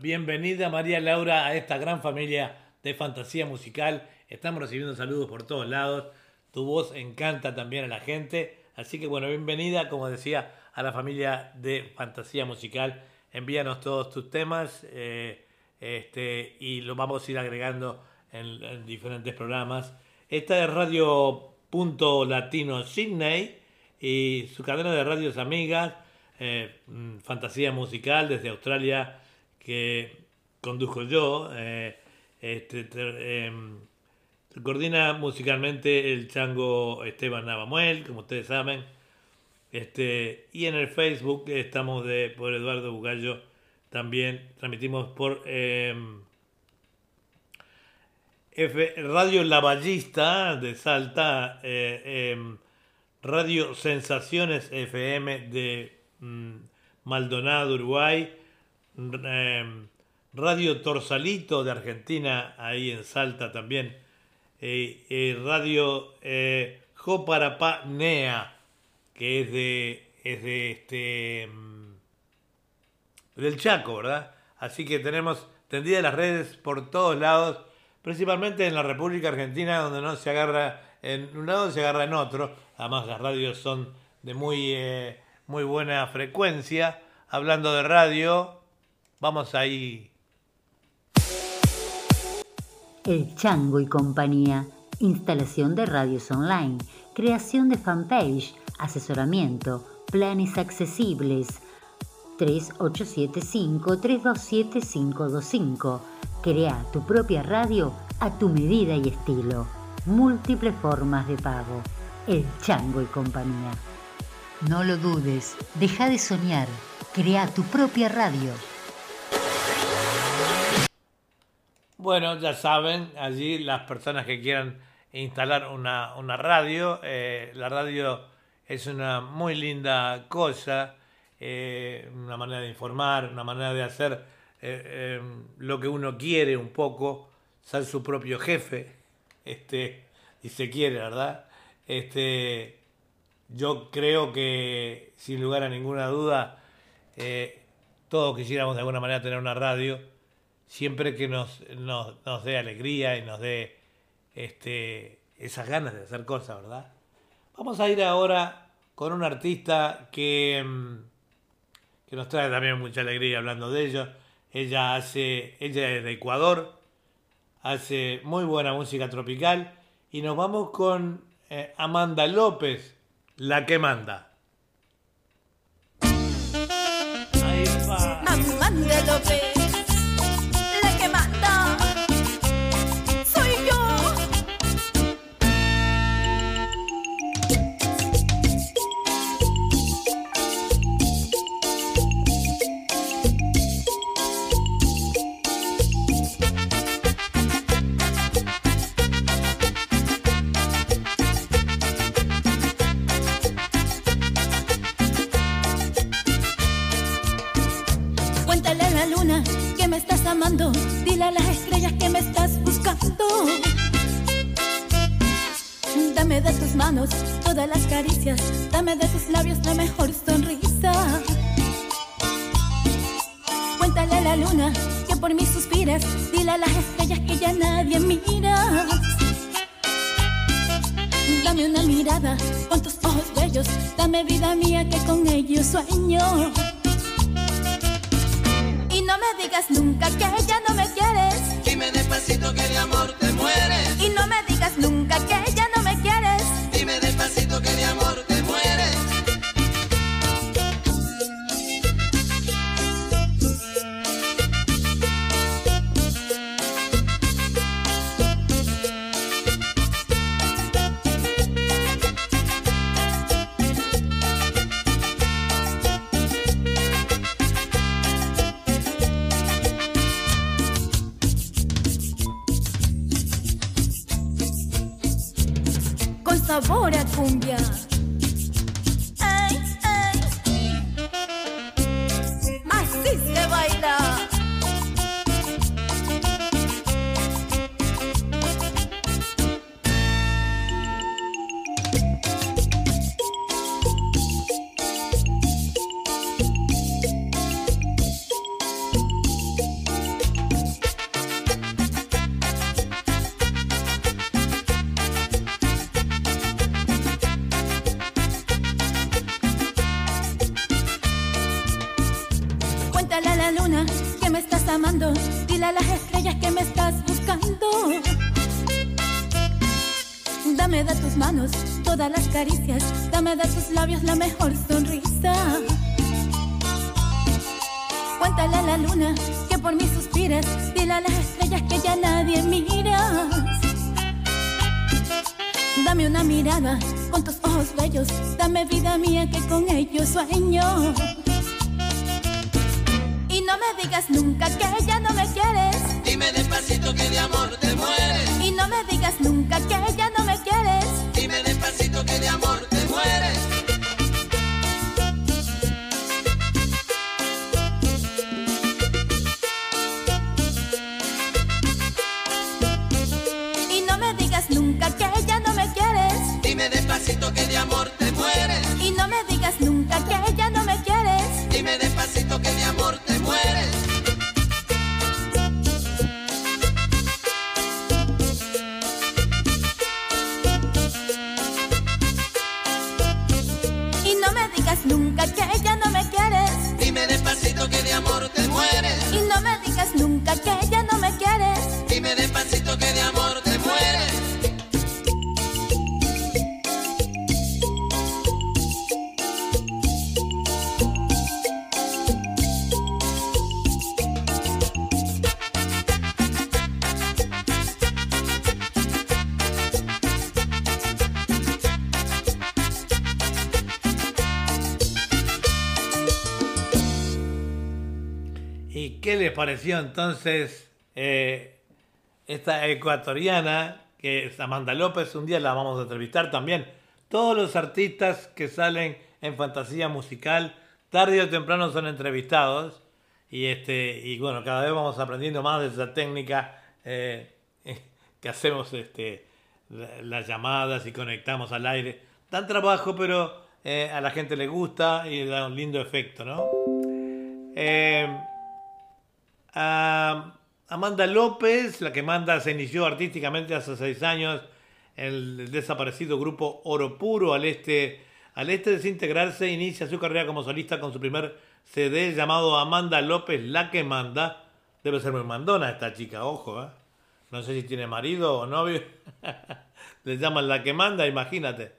bienvenida María Laura a esta gran familia de fantasía musical. Estamos recibiendo saludos por todos lados. Tu voz encanta también a la gente. Así que bueno, bienvenida, como decía, a la familia de fantasía musical. Envíanos todos tus temas eh, este, y lo vamos a ir agregando en, diferentes programas. Esta es Radio Punto Latino Sydney y su cadena de radios amigas, eh, mm, fantasía musical desde Australia que conduzco yo. Eh, este, em, coordina musicalmente el chango Esteban Navamuel, como ustedes saben. Este, y en el Facebook estamos de, por Eduardo Bugallo. También transmitimos por em, F, Radio La Ballista de Salta. Eh, em, Radio Sensaciones FM de mm, Maldonado, Uruguay, em, Radio Torsalito de Argentina, ahí en Salta también, eh, Radio eh, Joparapá Nea, que es de, es de este, mm, del Chaco, ¿verdad? Así que tenemos tendidas las redes por todos lados, principalmente en la República Argentina, donde no se agarra en un lado, se agarra en otro. Además, las radios son de muy, eh, muy buena frecuencia. Hablando de radio, vamos ahí. El Chango y compañía. Instalación de radios online, creación de fanpage, asesoramiento, planes accesibles. 3875-327-525. Crea tu propia radio a tu medida y estilo. Múltiples formas de pago. El Chango y compañía. No lo dudes, deja de soñar, crea tu propia radio. Bueno, ya saben, allí las personas que quieran instalar una, radio, eh, la radio es una muy linda cosa, eh, una manera de informar, una manera de hacer eh, lo que uno quiere un poco, ser su propio jefe, este, y se quiere, ¿verdad? Este, yo creo que, sin lugar a ninguna duda, eh, todos quisiéramos de alguna manera tener una radio, siempre que nos, nos, dé alegría y nos dé este, esas ganas de hacer cosas, ¿verdad? Vamos a ir ahora con un artista que, mm, que nos trae también mucha alegría hablando de ello. Ella hace, ella es de Ecuador, hace muy buena música tropical y nos vamos con eh, Amanda López, la que manda. Ahí va. Amanda López. Manos todas las caricias, dame de tus labios la mejor sonrisa. Cuéntale a la luna que por mí suspiras, dile a las estrellas que ya nadie mira. Dame una mirada con tus ojos bellos, dame vida mía que con ellos sueño no me digas nunca que ya no me quieres. Dime despacito que de amor te mueres. Y no me a pareció entonces eh, esta ecuatoriana, que es Amanda López? Un día la vamos a entrevistar también. Todos los artistas que salen en fantasía musical, tarde o temprano son entrevistados. Y, este, y bueno, cada vez vamos aprendiendo más de esa técnica eh, que hacemos este, las llamadas y conectamos al aire. Dan trabajo, pero eh, a la gente le gusta y da un lindo efecto, ¿no? Amanda López, la que manda, se inició artísticamente hace seis años el desaparecido grupo Oro Puro al este, al este de desintegrarse, inicia su carrera como solista con su primer CD llamado Amanda López La que manda. Debe ser muy mandona esta chica, ojo, ¿eh? No sé si tiene marido o novio. Le llaman La que manda, imagínate.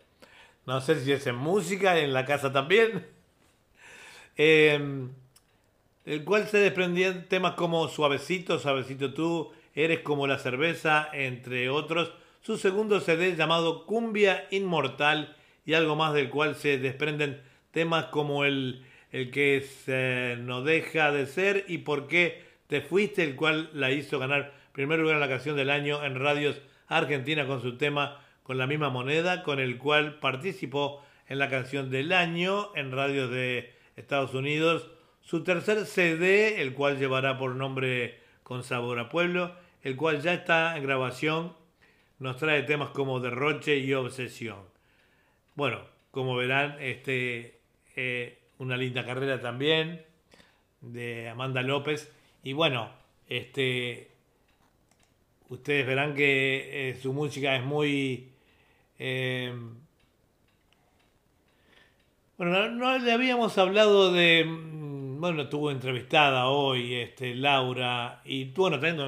No sé si es en música, en la casa también. Eh, el cual se desprendían temas como Suavecito, Suavecito tú, Eres como la cerveza, entre otros. Su segundo CD llamado Cumbia Inmortal y algo más del cual se desprenden temas como el, el que se no deja de ser y por qué te fuiste, el cual la hizo ganar primer lugar en la canción del año en radios Argentina con su tema con la misma moneda, con el cual participó en la canción del año en radios de Estados Unidos su tercer CD, el cual llevará por nombre Con Sabor a Pueblo, el cual ya está en grabación, nos trae temas como Derroche y Obsesión. Bueno, como verán, este, eh, una linda carrera también de Amanda López. Y bueno, este, ustedes verán que eh, su música es muy... Eh, bueno, no, le habíamos hablado de bueno, estuvo entrevistada hoy este, Laura y bueno, tengo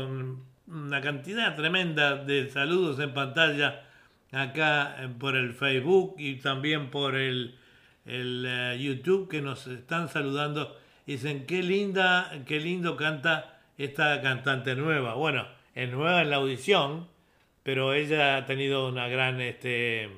una cantidad tremenda de saludos en pantalla acá eh, por el Facebook y también por el, el eh, YouTube que nos están saludando. Dicen, qué linda, qué lindo canta esta cantante nueva. Bueno, es nueva en la audición, pero ella ha tenido una gran este,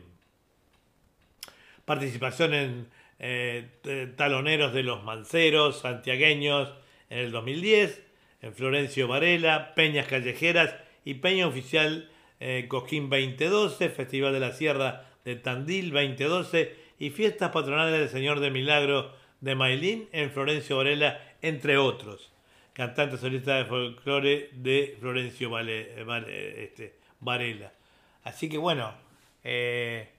participación en eh, taloneros de los manceros santiagueños en el 2010, en Florencio Varela, Peñas Callejeras y Peña Oficial eh, Coquín 2012, Festival de la Sierra de Tandil 2012 y Fiestas Patronales del Señor de Milagro de Mailín en Florencio Varela, entre otros. Cantante solista de folclore de Florencio este, Varela. Así que bueno, eh,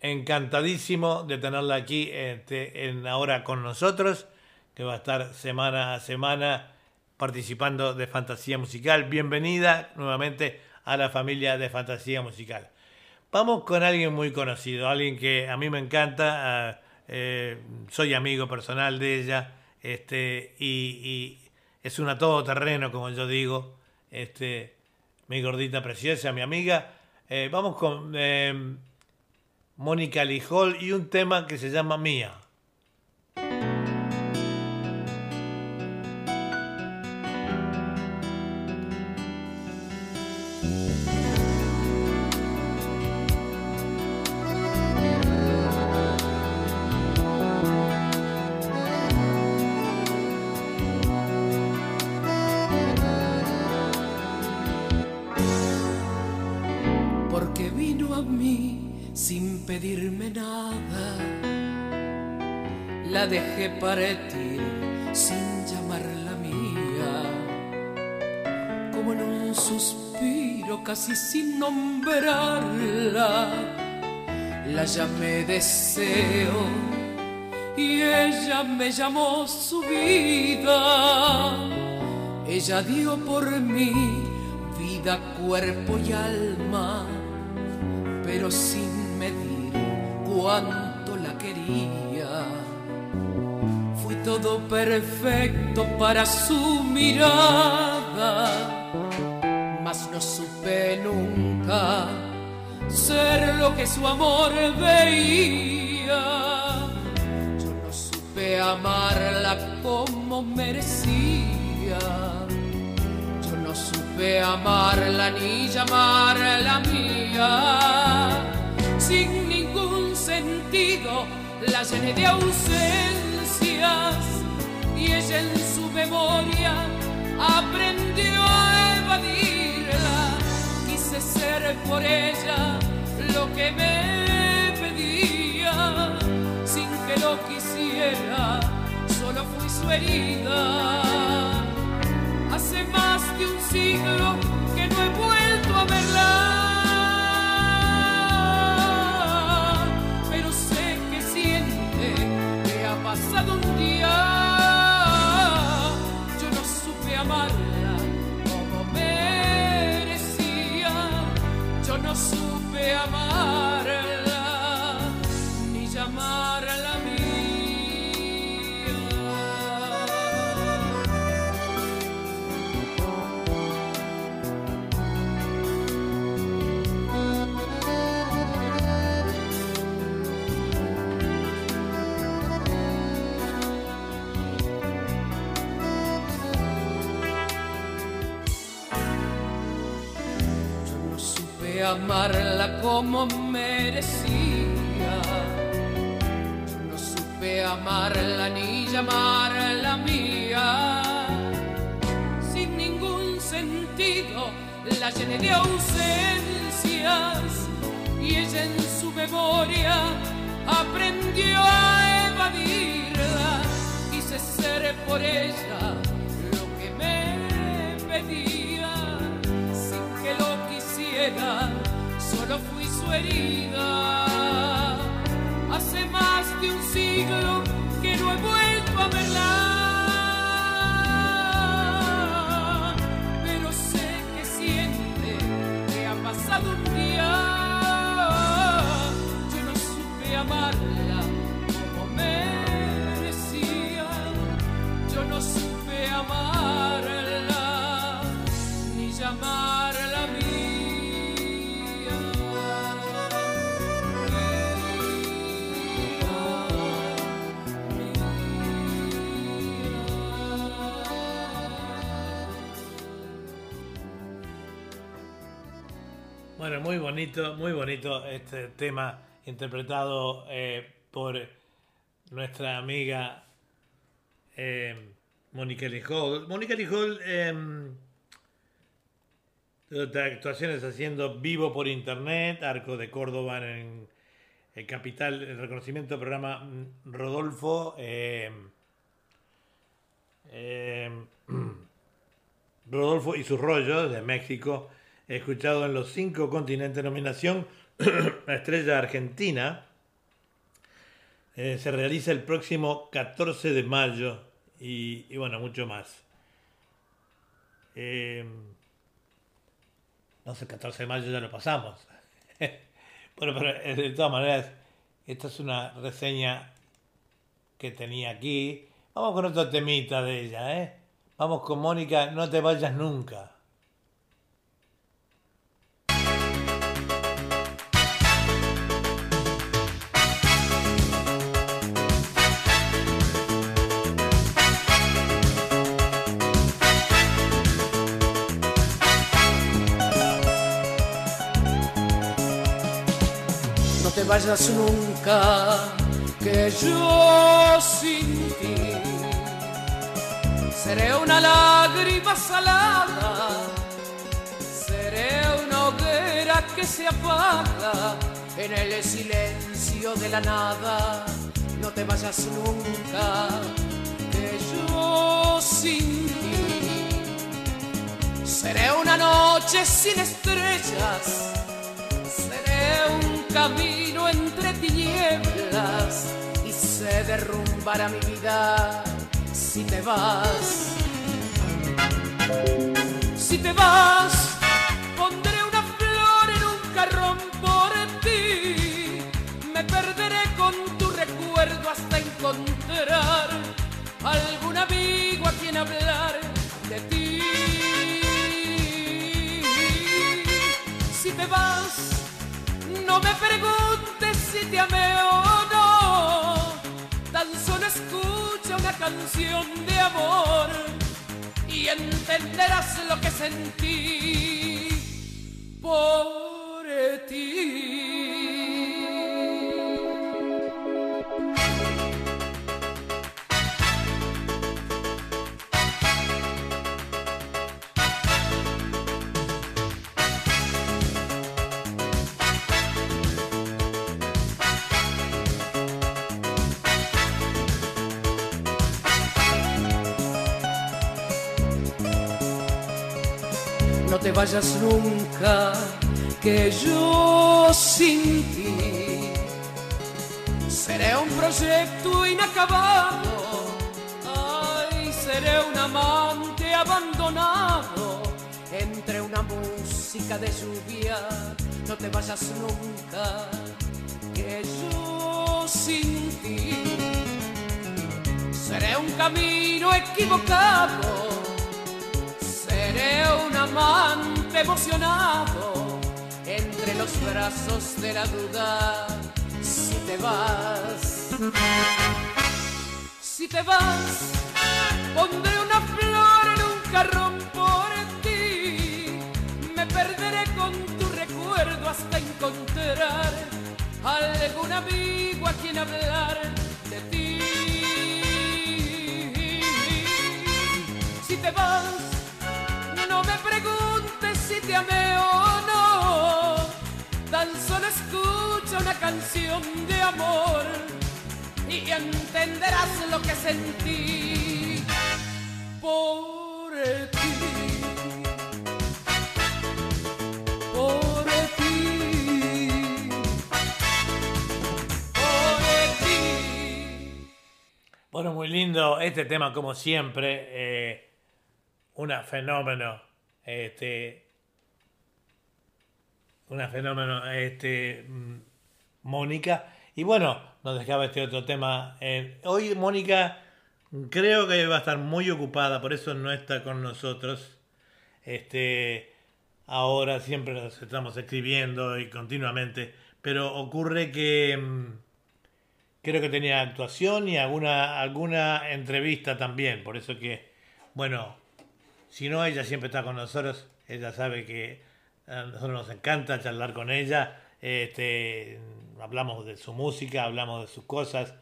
encantadísimo de tenerla aquí este, en ahora con nosotros, que va a estar semana a semana participando de Fantasía Musical. Bienvenida nuevamente a la familia de Fantasía Musical. Vamos con alguien muy conocido, alguien que a mí me encanta, eh, soy amigo personal de ella, este, y, es una todoterreno, como yo digo, este, mi gordita preciosa, mi amiga. Eh, vamos con em, Mónica Lijol y un tema que se llama Mía. Dejé partir sin llamarla mía, como en un suspiro casi sin nombrarla, la llamé deseo y ella me llamó su vida. Ella dio por mí vida, cuerpo y alma, pero sin medir cuánto la quería todo perfecto para su mirada, mas no supe nunca ser lo que su amor veía. Yo no supe amarla como merecía. Yo no supe amarla ni llamarla mía. Sin ningún sentido la llené de ausencia y ella en su memoria aprendió a evadirla. Quise ser por ella lo que me pedía sin que lo quisiera, solo fui su herida. Hace más de un siglo que no he vuelto a verla. Pasado un día. Yo no supe amarla como merecía. Yo no supe amarla amarla como merecía. No supe amarla ni llamarla mía. Sin ningún sentido la llené de ausencias y ella en su memoria aprendió a evadirla. Quise ser por ella lo que me pedía solo fui su herida. Muy bonito este tema interpretado eh, por nuestra amiga eh, Mónica Lijol. Mónica Lijol de actuaciones haciendo vivo por internet, Arco de Córdoba en Capital, el reconocimiento del programa mm, Rodolfo. eh, eh, Rodolfo y sus rollos de México, escuchado en los cinco continentes, nominación a Estrella Argentina. Eh, se realiza el próximo 14 de mayo y, bueno, mucho más. Eh, no sé, el 14 de mayo ya lo pasamos. bueno, pero eh, de todas maneras, esta es una reseña que tenía aquí. Vamos con otro temita de ella, ¿eh? Vamos con Mónica, no te vayas nunca. Vayas nunca, que yo sin ti seré una lágrima salada, seré una hoguera que se apaga en el silencio de la nada. No te vayas nunca, que yo sin ti seré una noche sin estrellas seré un camino entre tinieblas y se derrumbará mi vida si te vas. Si te vas, me preguntes si te amé o no. Tan solo escucha una canción de amor y entenderás lo que sentí por ti. Te vayas nunca, que yo sin ti seré un proyecto inacabado. Ay, seré un amante abandonado entre una música de lluvia. No te vayas nunca, que yo sin ti seré un camino equivocado Seré un amante emocionado entre los brazos de la duda. Si te vas, si te vas, pondré una flor en un carrón por ti. Me perderé con tu recuerdo hasta encontrar algún amigo a quien hablar de ti. Si te vas, te amé o. Tan solo escucha una canción de amor y entenderás lo que sentí por ti. Por ti. Por ti. Bueno, muy lindo este tema como siempre. Eh, una fenómeno, este, una fenómeno, este, mm, Mónica. Y bueno, nos dejaba este otro tema. Eh, hoy Mónica creo que va a estar muy ocupada, por eso no está con nosotros. Este, ahora siempre nos estamos escribiendo y continuamente, pero ocurre que mm, creo que tenía actuación y alguna, alguna entrevista también, por eso que, bueno, si no, ella siempre está con nosotros. Ella sabe que nosotros nos encanta charlar con ella. Este, hablamos de su música, hablamos de sus cosas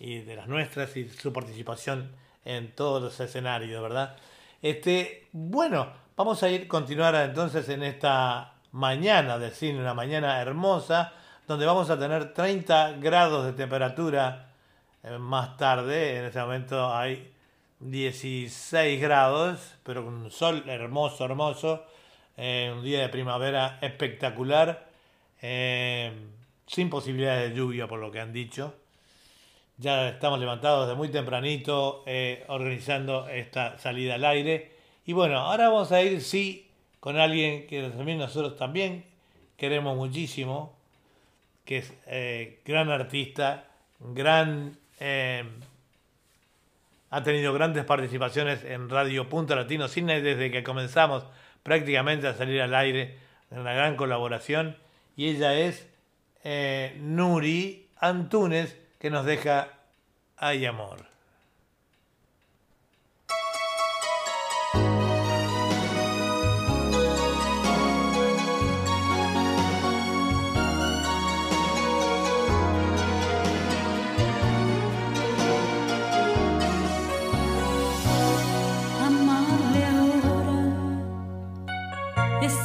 y de las nuestras y su participación en todos los escenarios, ¿verdad? Este, bueno, vamos a ir continuar entonces en esta mañana de cine, una mañana hermosa, donde vamos a tener 30 grados de temperatura eh, más tarde. En este momento hay 16 grados, pero con un sol hermoso, hermoso. Eh, un día de primavera espectacular, eh, sin posibilidades de lluvia, por lo que han dicho. Ya estamos levantados de muy tempranito eh, organizando esta salida al aire. Y bueno, ahora vamos a ir, sí, con alguien que también nosotros también queremos muchísimo, que es gran artista, gran ha tenido grandes participaciones en Radio Punto Latino Cine desde que comenzamos prácticamente a salir al aire, en una gran colaboración. Y ella es eh, Nuri Antunes, que nos deja Hay Amor.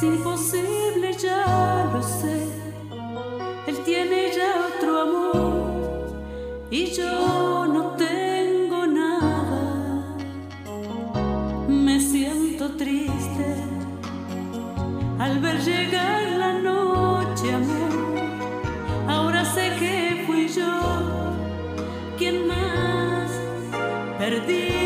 Imposible, ya lo sé. Él tiene ya otro amor y yo no tengo nada. Me siento triste al ver llegar la noche, amor. Ahora sé que fui yo quien más perdí.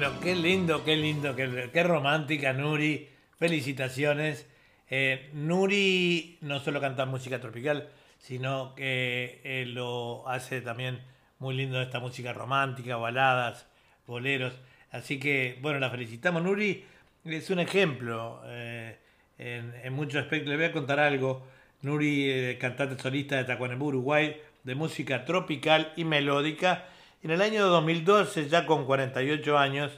Bueno, qué lindo, qué lindo, qué, romántica Nuri. Felicitaciones. Eh, Nuri no solo canta música tropical, sino que eh, lo hace también muy lindo esta música romántica, baladas, boleros. Así que, bueno, la felicitamos. Nuri es un ejemplo eh, en, muchos aspectos. Le voy a contar algo. Nuri, cantante solista de Tacuarembú, Uruguay, de música tropical y melódica. En el año 2012, ya con 48 años,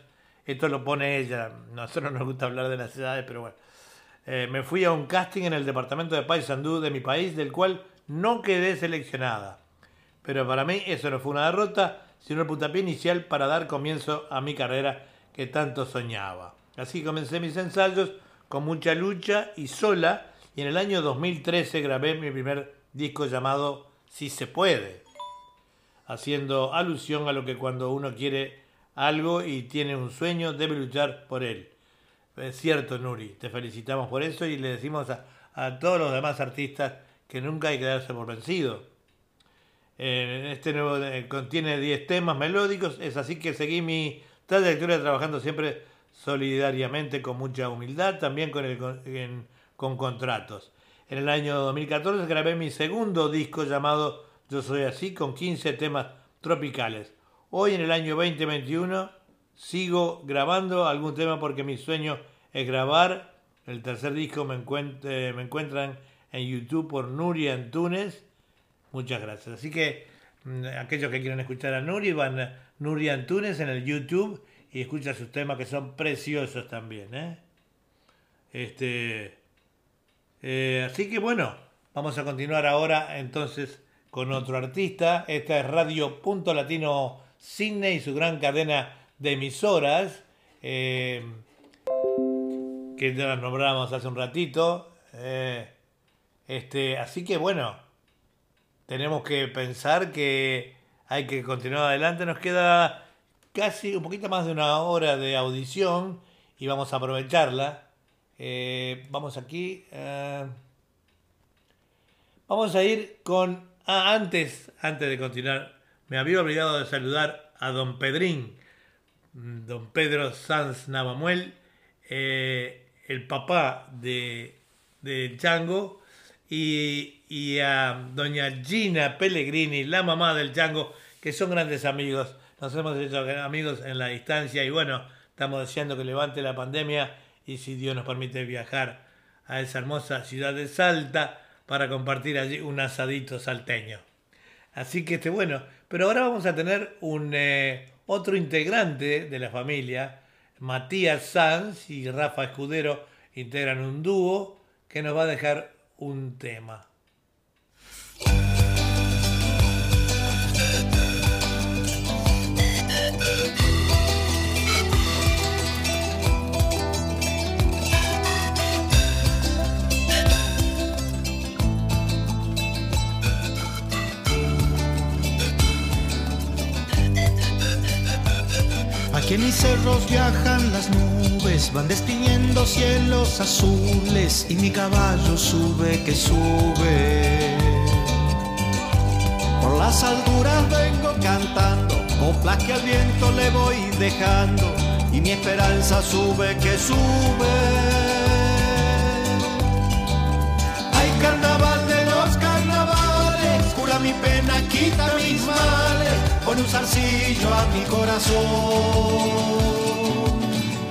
esto lo pone ella, nosotros nos gusta hablar de las edades, pero bueno, eh, me fui a un casting en el departamento de Paysandú de mi país, del cual no quedé seleccionada. Pero para mí eso no fue una derrota, sino el puntapié inicial para dar comienzo a mi carrera que tanto soñaba. Así comencé mis ensayos con mucha lucha y sola, y en el año 2013 grabé mi primer disco llamado Si se puede, haciendo alusión a lo que cuando uno quiere algo y tiene un sueño debe luchar por él. Es cierto, Nuri, te felicitamos por eso y le decimos a, todos los demás artistas que nunca hay que darse por vencido. este nuevo eh, contiene 10 temas melódicos, es así que seguí mi trayectoria trabajando siempre solidariamente con mucha humildad, también con, con contratos. En el año 2014 grabé mi segundo disco llamado Yo Soy Así con 15 temas tropicales. Hoy en el año 2021 sigo grabando algún tema porque mi sueño es grabar. El tercer disco me, eh, me encuentran en YouTube por Nuri Antunes. Muchas gracias. Así que mm, aquellos que quieran escuchar a Nuri van a Nuri Antunes en el YouTube y escuchan sus temas que son preciosos también. ¿eh? Este, eh, así que bueno, vamos a continuar ahora entonces con otro artista. Esta es Radio Punto Latino Sydney y su gran cadena de emisoras, eh, que ya las nombramos hace un ratito. Eh, este, así que bueno, tenemos que pensar que hay que continuar adelante. Nos queda casi un poquito más de una hora de audición y vamos a aprovecharla. Eh, vamos aquí. vamos a ir con... Ah, antes, antes de continuar, me había olvidado de saludar a don Pedrín don Pedro Sanz Navamuel, eh, el papá de, de Chango, y, a doña Gina Pellegrini, la mamá del Chango, que son grandes amigos. Nos hemos hecho amigos en la distancia y bueno, estamos deseando que levante la pandemia y si Dios nos permite viajar a esa hermosa ciudad de Salta para compartir allí un asadito salteño. Así que este bueno, pero ahora vamos a tener un, eh, otro integrante de la familia, Matías Sanz y Rafa Escudero, integran un dúo que nos va a dejar un tema. Aquí en mis cerros viajan las nubes, van destiñendo cielos azules y mi caballo sube que sube. Por las alturas vengo cantando, coplas que al viento le voy dejando y mi esperanza sube que sube. Hay carnaval de los carnavales, cura mi pena, quita mis males con un zarcillo a mi corazón.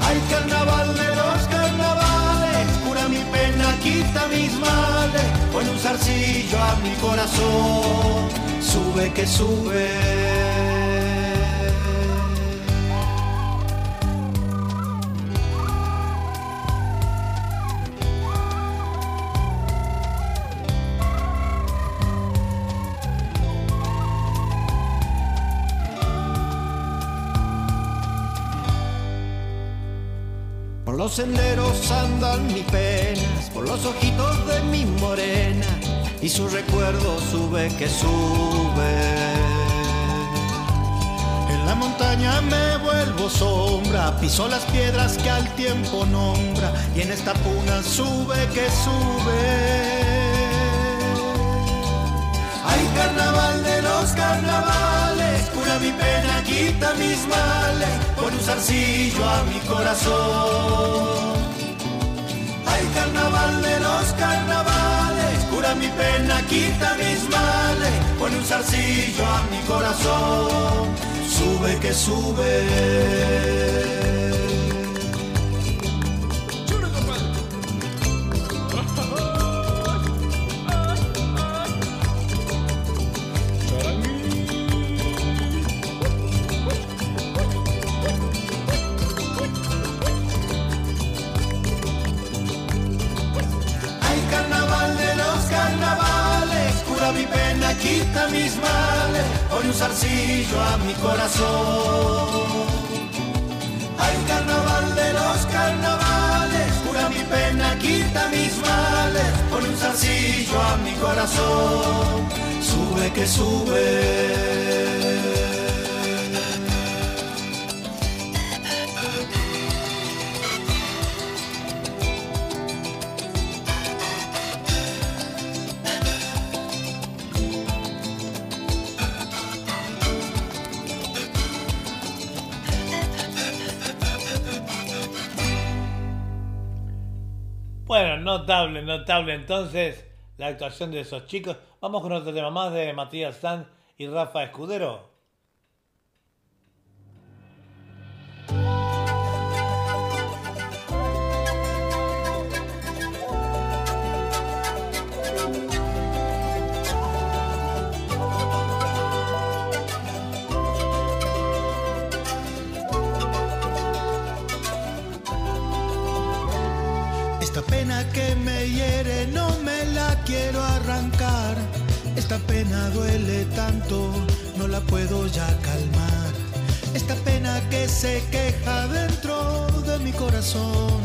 Hay carnaval de los carnavales, cura mi pena, quita mis males, con un zarcillo a mi corazón. Sube que sube. Los senderos andan mis penas, por los ojitos de mi morena, y su recuerdo sube que sube. En la montaña me vuelvo sombra, piso las piedras que al tiempo nombra, y en esta puna sube que sube. Ay, carnaval de los carnavales, cura mi pena, quita mis males, pon un zarcillo a mi corazón. Ay, carnaval de los carnavales, cura mi pena, quita mis males, pon un zarcillo a mi corazón. Sube que sube. Mi corazón. Ay, carnaval de los carnavales, cura mi pena, quita mis males, pone un zarcillo a mi corazón. Sube que sube. Notable, notable entonces la actuación de esos chicos. Vamos con otro tema más de Matías Sanz y Rafa Escudero. Pena duele tanto, no la puedo ya calmar. Esta pena que se queja dentro de mi corazón.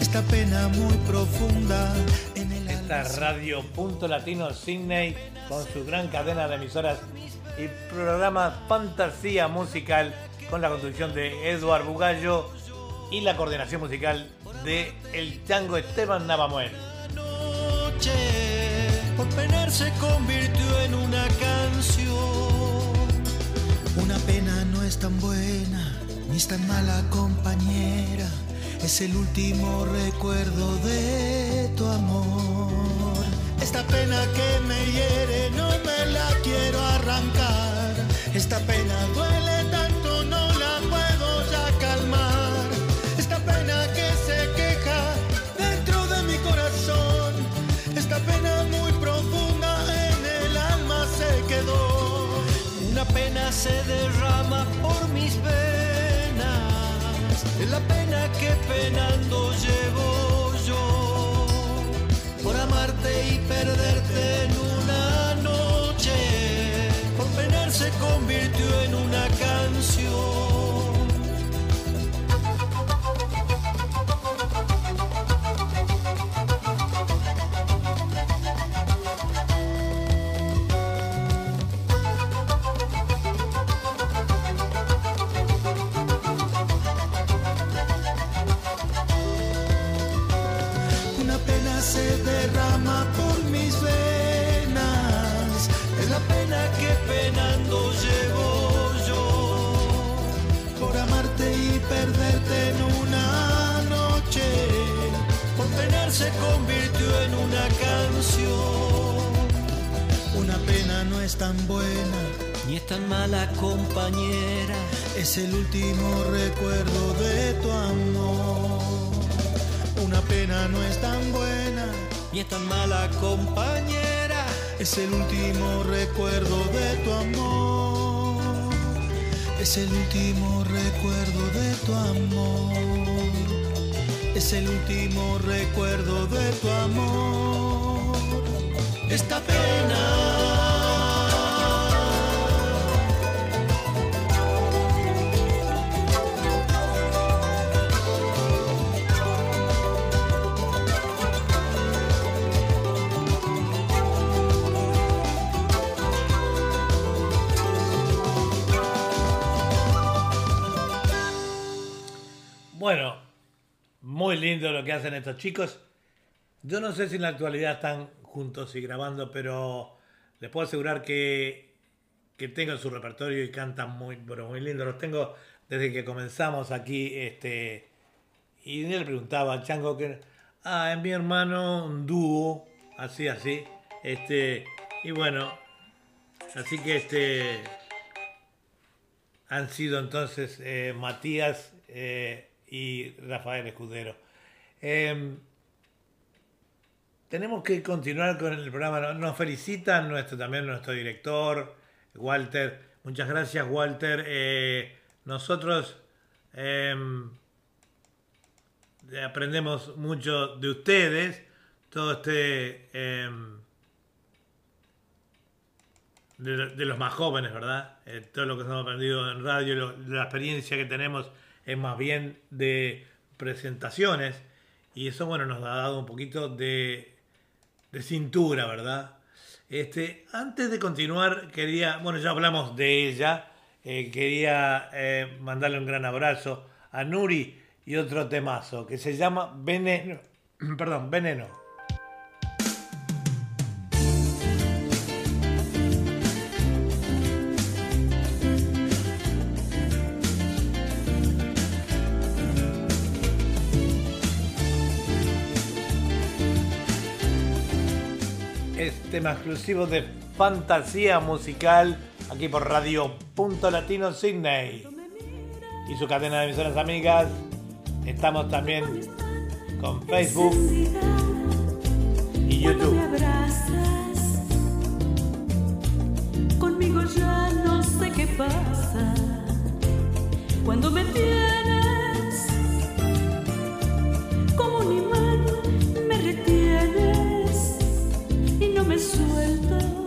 Esta pena muy profunda en el Esta radio Punto Latino Sydney con su gran cadena de emisoras y programa Fantasía Musical con la conducción de Eduard Bugallo y la coordinación musical de El Chango Esteban Navamuel. noche por se convirtió en una canción. Una pena no es tan buena, ni es tan mala compañera. Es el último recuerdo de tu amor. Esta pena que me hiere no me la quiero arrancar. Esta pena La pena que penando llevo yo. Por amarte y perderte en una noche. Por penar se convirtió en una se convirtió en una canción. Una pena no es tan buena. Ni es tan mala compañera. Es el último recuerdo de tu amor. Una pena no es tan buena, ni es tan mala compañera. Es el último recuerdo de tu amor. Es el último recuerdo de tu amor. Es el último recuerdo de tu amor. Esta pena. Lo que hacen estos chicos. Yo no sé si en la actualidad están juntos y grabando, pero les puedo asegurar que, que tengo su repertorio y cantan muy, pero muy lindo. Los tengo desde que comenzamos aquí. Este, y le preguntaba al Chango que. Ah, es mi hermano, un dúo, así, así. Este, y bueno, así que este. Han sido entonces eh, Matías eh, y Rafael Escudero. Em, tenemos que continuar con el programa. Nos felicitan nuestro, también nuestro director, Walter. Muchas gracias, Walter. Eh, nosotros em, aprendemos mucho de ustedes. Todo este... Em, de, los más jóvenes, ¿verdad? Eh, todo lo que hemos aprendido en radio, la experiencia que tenemos es más bien de presentaciones y eso, bueno, nos ha dado un poquito de, de cintura, ¿verdad? Este, antes de continuar, quería, bueno, ya hablamos de ella, eh, quería eh, mandarle un gran abrazo a Nuri y otro temazo que se llama Veneno, perdón, Veneno. Tema exclusivo de fantasía musical aquí por Radio Punto Latino Sydney y su cadena de emisoras amigas. Estamos también con Facebook y YouTube. Conmigo ya no sé qué pasa cuando me tienes como un imán me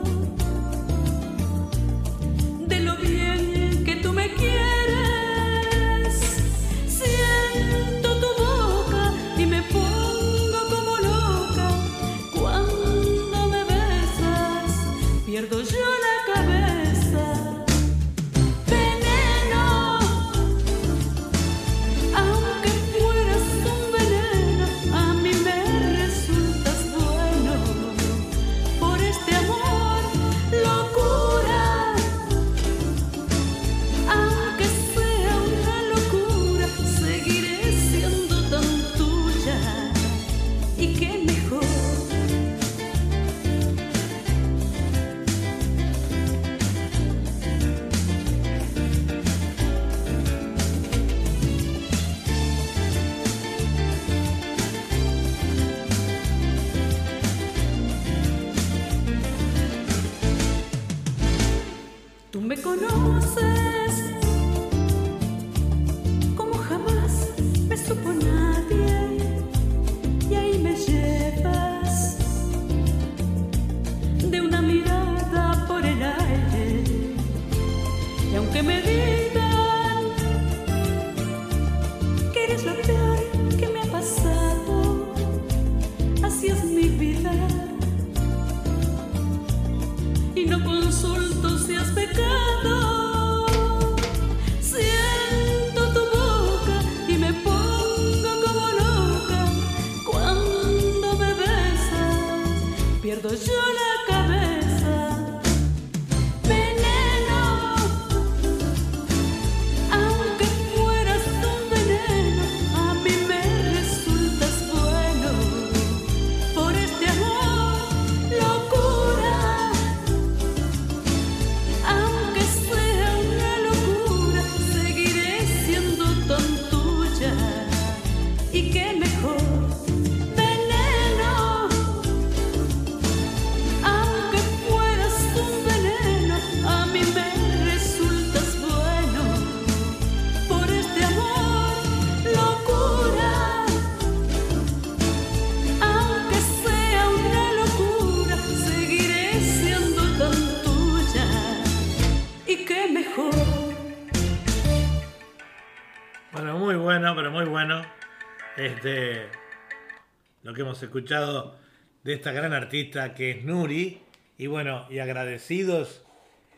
que hemos escuchado de esta gran artista que es Nuri. Y bueno, y agradecidos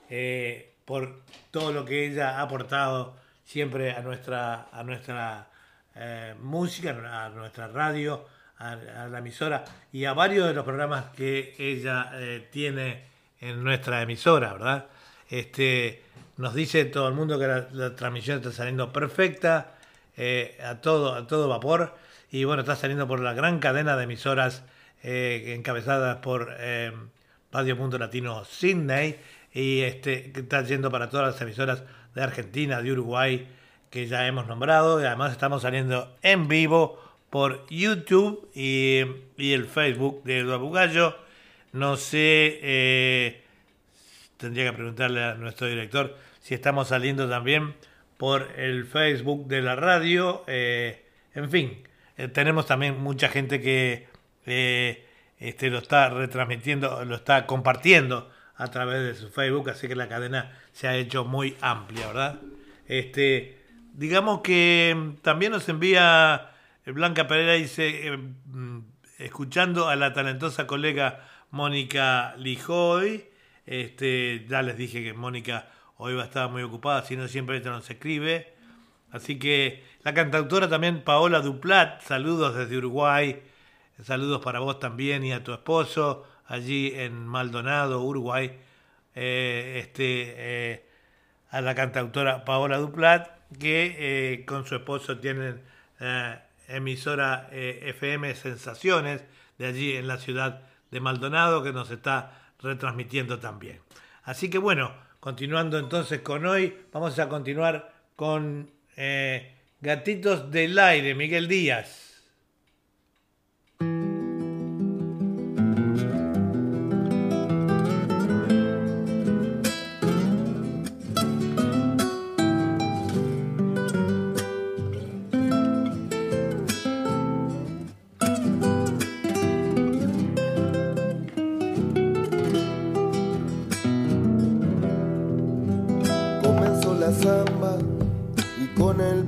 eh, por todo lo que ella ha aportado siempre a nuestra, a nuestra eh, música, a nuestra radio, a, la emisora y a varios de los programas que ella eh, tiene en nuestra emisora, ¿verdad? Este, nos dice todo el mundo que la, transmisión está saliendo perfecta, eh, a, todo, a todo vapor, y bueno, está saliendo por la gran cadena de emisoras eh, encabezadas por eh, Radio Mundo Latino Sydney, y este, está yendo para todas las emisoras de Argentina, de Uruguay, que ya hemos nombrado, y además estamos saliendo en vivo por YouTube y, el Facebook de Eduardo Bugallo. No sé, eh, tendría que preguntarle a nuestro director si estamos saliendo también por el Facebook de la radio. Eh, en fin, eh, tenemos también mucha gente que este, lo está retransmitiendo, lo está compartiendo a través de su Facebook, así que la cadena se ha hecho muy amplia, ¿verdad? Este, digamos que también nos envía Blanca Pereira dice, eh, mm, escuchando a la talentosa colega Mónica Lijoy, este, ya les dije que Mónica hoy va a estar muy ocupada, si no siempre nos escribe. Así que la cantautora también Paola Duplat, saludos desde Uruguay, saludos para vos también y a tu esposo allí en Maldonado, Uruguay. Eh, este, eh, a la cantautora Paola Duplat, que con su esposo tienen emisora eh, FM Sensaciones, de allí en la ciudad de Maldonado, que nos está retransmitiendo también. Así que bueno, continuando entonces con hoy, vamos a continuar con eh, Gatitos del Aire, Miguel Díaz.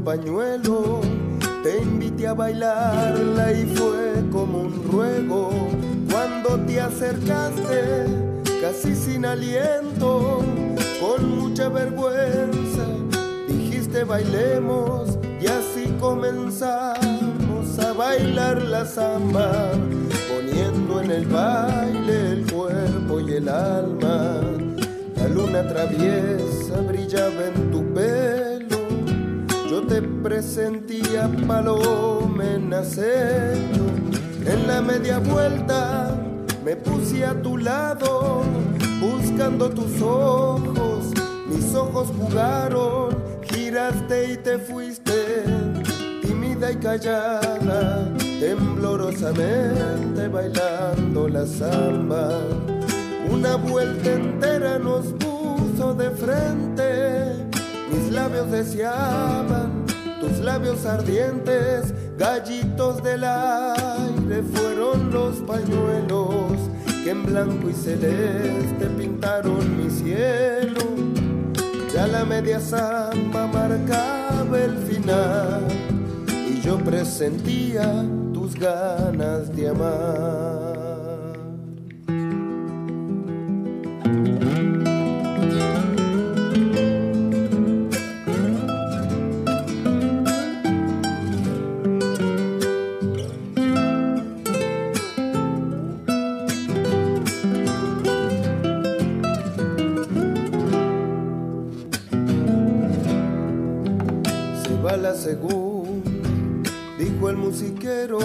Pañuelo, te invité a bailarla y fue como un ruego. Cuando te acercaste, casi sin aliento, con mucha vergüenza, dijiste bailemos y así comenzamos a bailar la samba, poniendo en el baile el cuerpo y el alma. Luna traviesa brillaba en tu pelo te presentía paloma en. En la media vuelta me puse a tu lado, buscando tus ojos. Mis ojos jugaron, giraste y te fuiste, tímida y callada, temblorosamente bailando la samba. Una vuelta entera nos puso de frente mis labios deseaban, tus labios ardientes, gallitos del aire fueron los pañuelos que en blanco y celeste pintaron mi cielo. Ya la media samba marcaba el final y yo presentía tus ganas de amar. Según dijo el musiquero,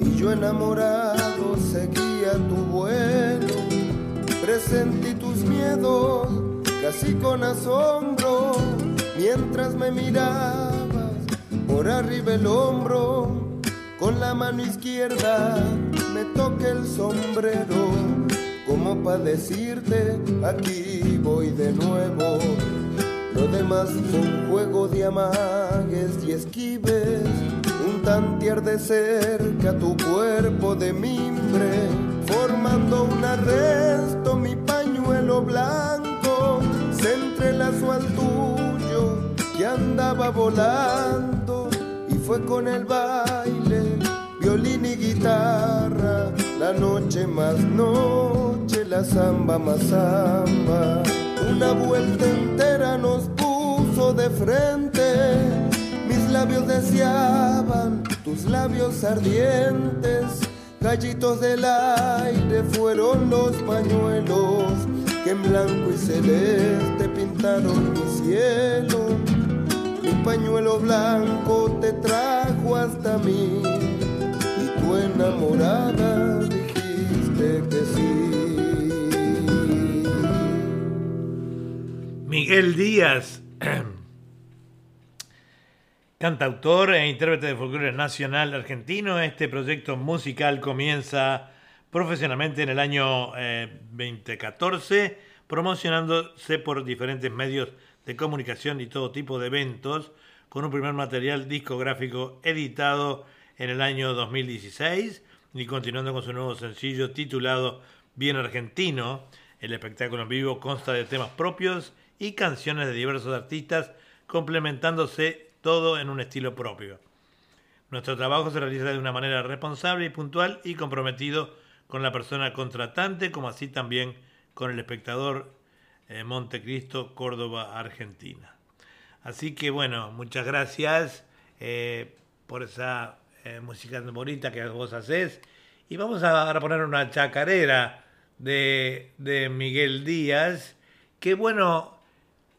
y yo enamorado vuelo. Presentí tus miedos casi con asombro, mientras me mirabas por arriba el hombro. Con la mano izquierda me toqué el sombrero, como para decirte, aquí voy de nuevo lo demás fue un juego de amagues y esquives, un tantier de cerca tu cuerpo de mimbre, formando un arresto mi pañuelo blanco, se entrelazó al tuyo que andaba volando y fue con el baile, violín y guitarra, la noche más noche, la samba más samba una vuelta entera nos puso de frente. Mis labios deseaban tus labios ardientes gallitos del aire fueron los pañuelos que en blanco y celeste pintaron mi cielo. Mi pañuelo blanco te trajo hasta mí y tu enamorada dijiste que sí. Miguel Díaz, cantautor e intérprete de folclore nacional argentino. Este proyecto musical comienza profesionalmente en el año 2014, eh, promocionándose por diferentes medios de comunicación y todo tipo de eventos, con un primer material discográfico editado en el año 2016 y continuando con su nuevo sencillo titulado Bien Argentino. El espectáculo en vivo consta de temas propios y canciones de diversos artistas, complementándose todo en un estilo propio. Nuestro trabajo se realiza de una manera responsable y puntual y comprometido con la persona contratante, como así también con el espectador eh, Montecristo, Córdoba, Argentina. Así que bueno, muchas gracias eh, por esa eh, música bonita que vos haces. Y vamos a, poner una chacarera de, de, Miguel Díaz, que bueno,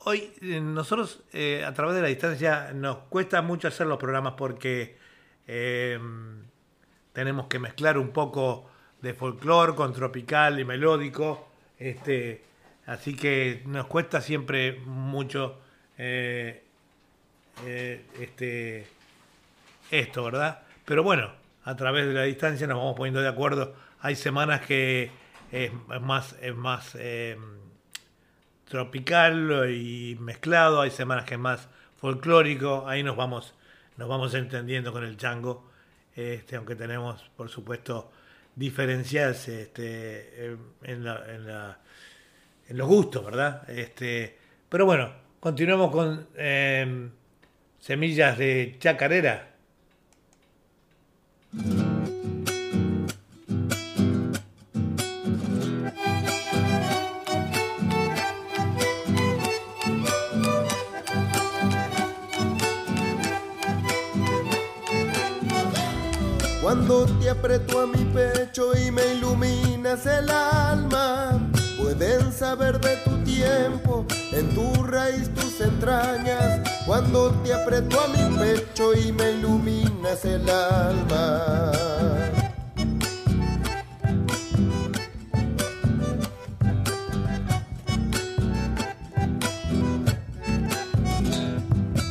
hoy nosotros a través de la distancia nos cuesta mucho hacer los programas porque tenemos que mezclar un poco de folclore con tropical y melódico. Este, así que nos cuesta siempre mucho eh, eh, este, esto, ¿verdad? Pero bueno, a través de la distancia nos vamos poniendo de acuerdo. Hay semanas que es más, es más tropical y mezclado, hay semanas que es más folclórico, ahí nos vamos, nos vamos entendiendo con el chango, este, aunque tenemos, por supuesto, diferenciarse este, en, la, en, la, en, los gustos, ¿verdad? Este, pero bueno, continuamos con eh, semillas de chacarera. Aprieto a mi pecho y me iluminas el alma, pueden saber de tu tiempo, en tu raíz, tus entrañas. Cuando te aprieto a mi pecho y me iluminas el alma.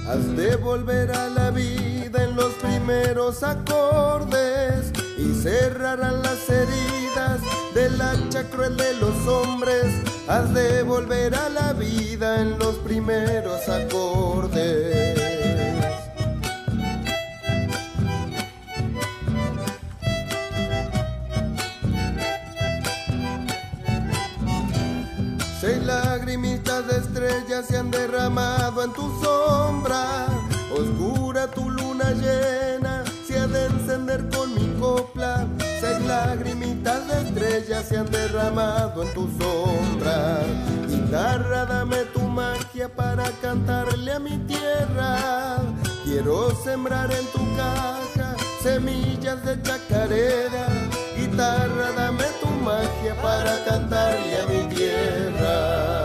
Has de volver a la vida en los primeros acordes y cerrarán las heridas del hacha cruel de los hombres. Has de volver a la vida en los primeros acordes. Seis lagrimitas de estrellas se han derramado en tu sombra. Oscura tu luna llena se ha de encender con mi Seis lagrimitas de estrellas se han derramado en tu sombra. Guitarra, dame tu magia para cantarle a mi tierra. Quiero sembrar en tu caja semillas de chacarera. Guitarra, dame tu magia para cantarle a mi tierra.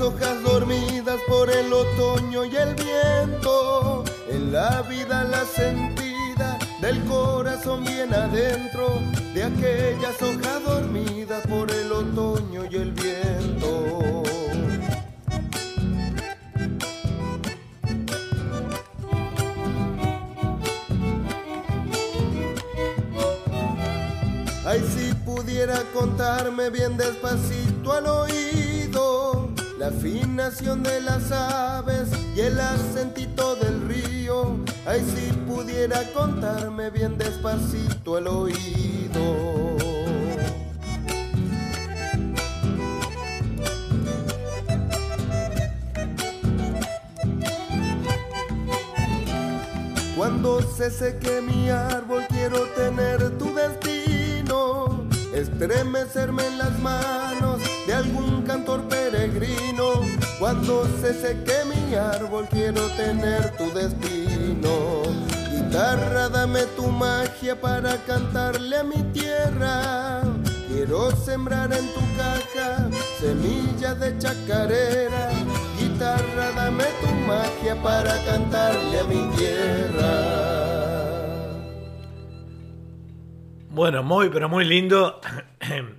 Hojas dormidas por el otoño y el viento, en la vida la sentida del corazón bien adentro, de aquellas hojas dormidas por el otoño y el viento. Ay, si pudiera contarme bien despacito al oído la afinación de las aves y el acentito del río. Ay, si pudiera contarme bien despacito al oído. Cuando se seque mi árbol quiero tener tu destino, estremecerme en las manos cantor peregrino. Cuando se seque mi árbol quiero tener tu destino. Guitarra, dame tu magia para cantarle a mi tierra. Quiero sembrar en tu caja semillas de chacarera. Guitarra, dame tu magia para cantarle a mi tierra. Bueno, muy, pero muy lindo.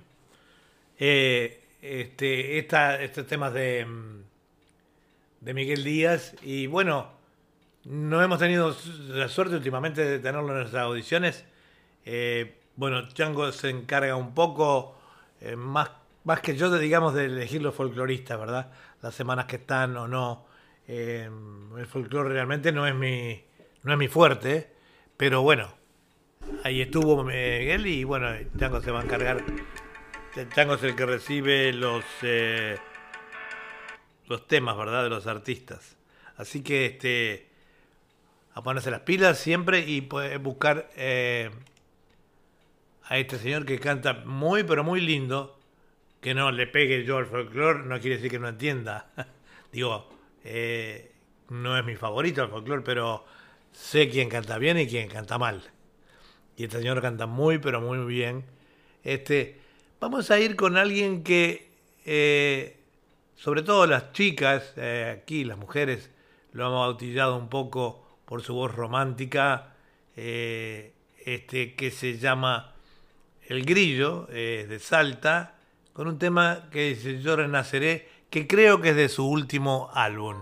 eh, este, esta, estos temas de, de Miguel Díaz. Y bueno, no hemos tenido la suerte últimamente de tenerlo en nuestras audiciones. Eh, bueno, Chango se encarga un poco, eh, más, más que yo, digamos, de elegir los folcloristas, ¿verdad? Las semanas que están o no. Eh, el folclore realmente no es mi, no es mi fuerte, pero bueno, ahí estuvo Miguel y bueno, Chango se va a encargar. Chango es el que recibe los, eh, los temas, ¿verdad? De los artistas. Así que este, a ponerse las pilas siempre y buscar eh, a este señor que canta muy, pero muy lindo. Que no le pegue yo al folclore, no quiere decir que no entienda. Digo, eh, no es mi favorito el folclore, pero sé quién canta bien y quién canta mal. Y este señor canta muy, pero muy bien. Este, vamos a ir con alguien que, eh, sobre todo las chicas, eh, aquí las mujeres, lo han bautizado un poco por su voz romántica, eh, este, que se llama El Grillo, eh, de Salta, con un tema que dice Yo Renaceré, que creo que es de su último álbum.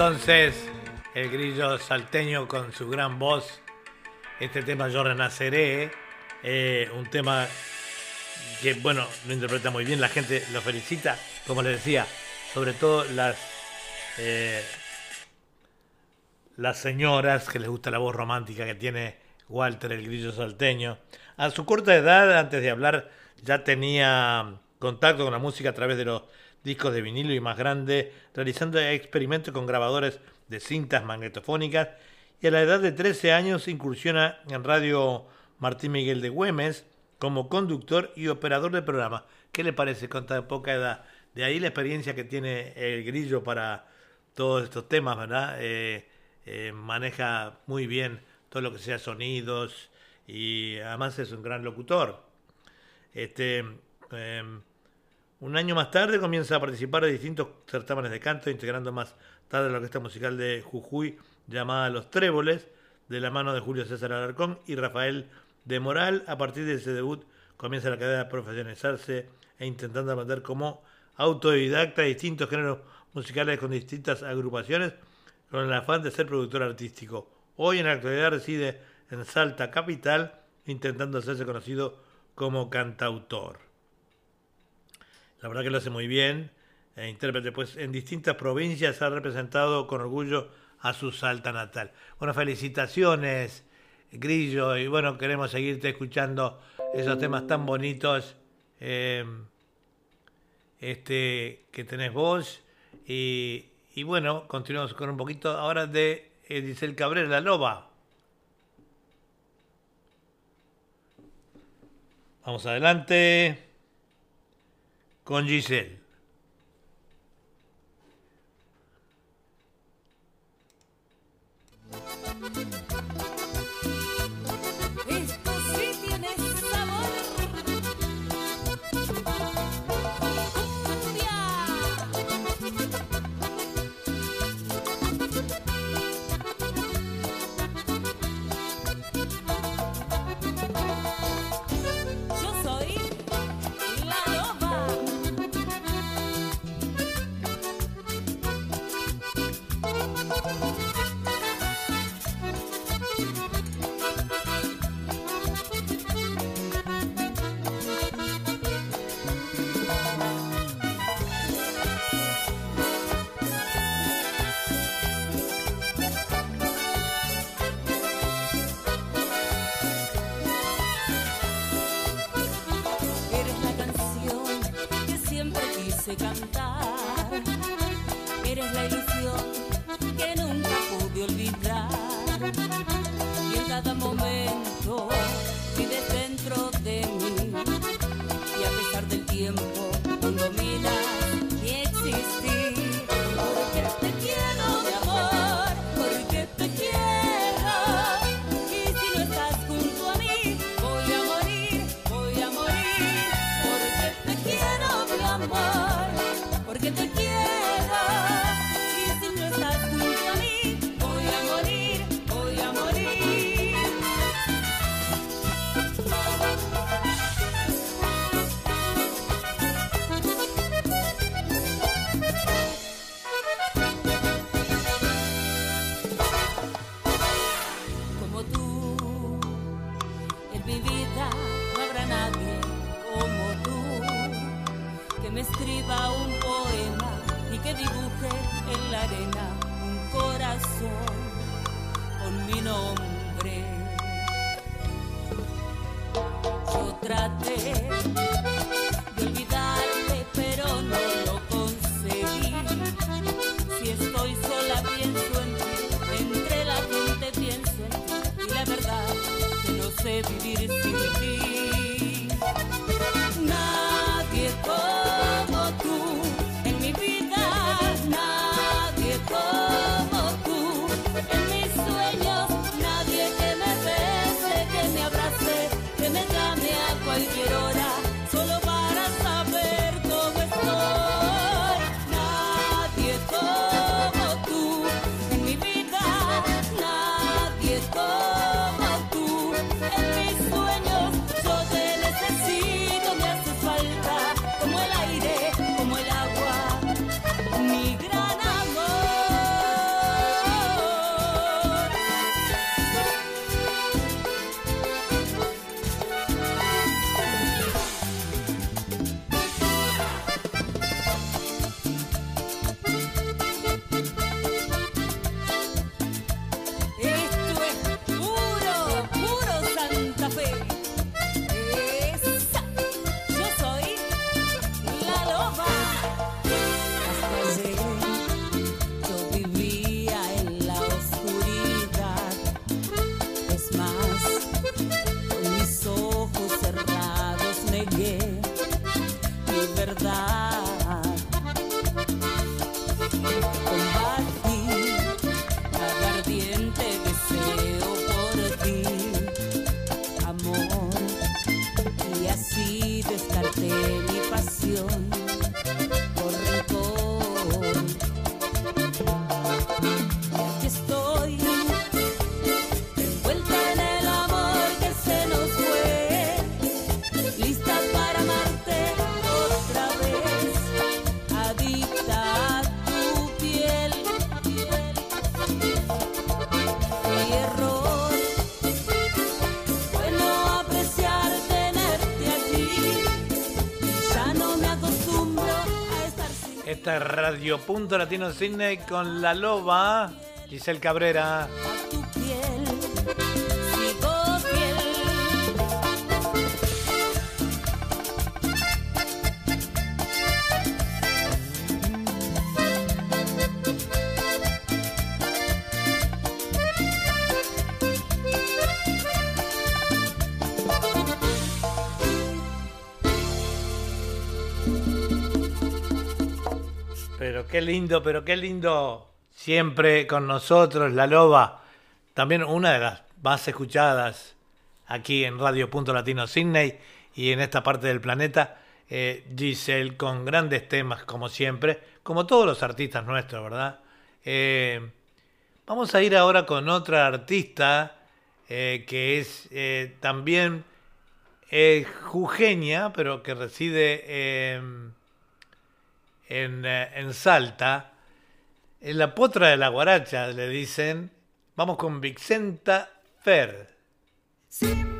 Entonces el grillo salteño con su gran voz. Este tema Yo Renaceré, eh, un tema que, bueno, lo interpreta muy bien, la gente lo felicita, como les decía, sobre todo las, eh, las señoras que les gusta la voz romántica que tiene Walter, el grillo salteño. A su corta edad, antes de hablar, ya tenía contacto con la música a través de los discos de vinilo y más grande, realizando experimentos con grabadores de cintas magnetofónicas y a la edad de 13 años incursiona en Radio Martín Miguel de Güemes como conductor y operador de programa. ¿Qué le parece con tan poca edad? De ahí la experiencia que tiene el grillo para todos estos temas, ¿verdad? Eh, eh, maneja muy bien todo lo que sea sonidos y además es un gran locutor. Este, em, un año más tarde comienza a participar de distintos certámenes de canto, integrando más tarde la orquesta musical de Jujuy llamada Los Tréboles, de la mano de Julio César Alarcón y Rafael de Moral. A partir de ese debut comienza la carrera de profesionalizarse e intentando aprender como autodidacta distintos géneros musicales con distintas agrupaciones, con el afán de ser productor artístico. Hoy en la actualidad reside en Salta Capital, intentando hacerse conocido como cantautor. La verdad que lo hace muy bien. E intérprete, pues en distintas provincias ha representado con orgullo a su Salta natal. Bueno, felicitaciones, Grillo, y bueno, queremos seguirte escuchando esos temas tan bonitos eh, este, que tenés vos. Y, y, bueno, continuamos con un poquito ahora de Edicel Cabrera, La Loba. Vamos adelante con Cantar. Eres la ilusión que nunca pude olvidar. Y en cada momento vives dentro de mí. Y a pesar del tiempo, cuando miras y existir, Radio Punto Latino Sydney con la loba Giselle Cabrera. lindo, pero qué lindo siempre con nosotros, La Loba. También una de las más escuchadas aquí en Radio Punto Latino Sydney y en esta parte del planeta. Eh, Giselle con grandes temas, como siempre, como todos los artistas nuestros, ¿verdad? Eh, vamos a ir ahora con otra artista eh, que es también jujeña, pero que reside en en, eh, en Salta, en la potra de la guaracha le dicen, vamos con Vicenta Fer. Sí.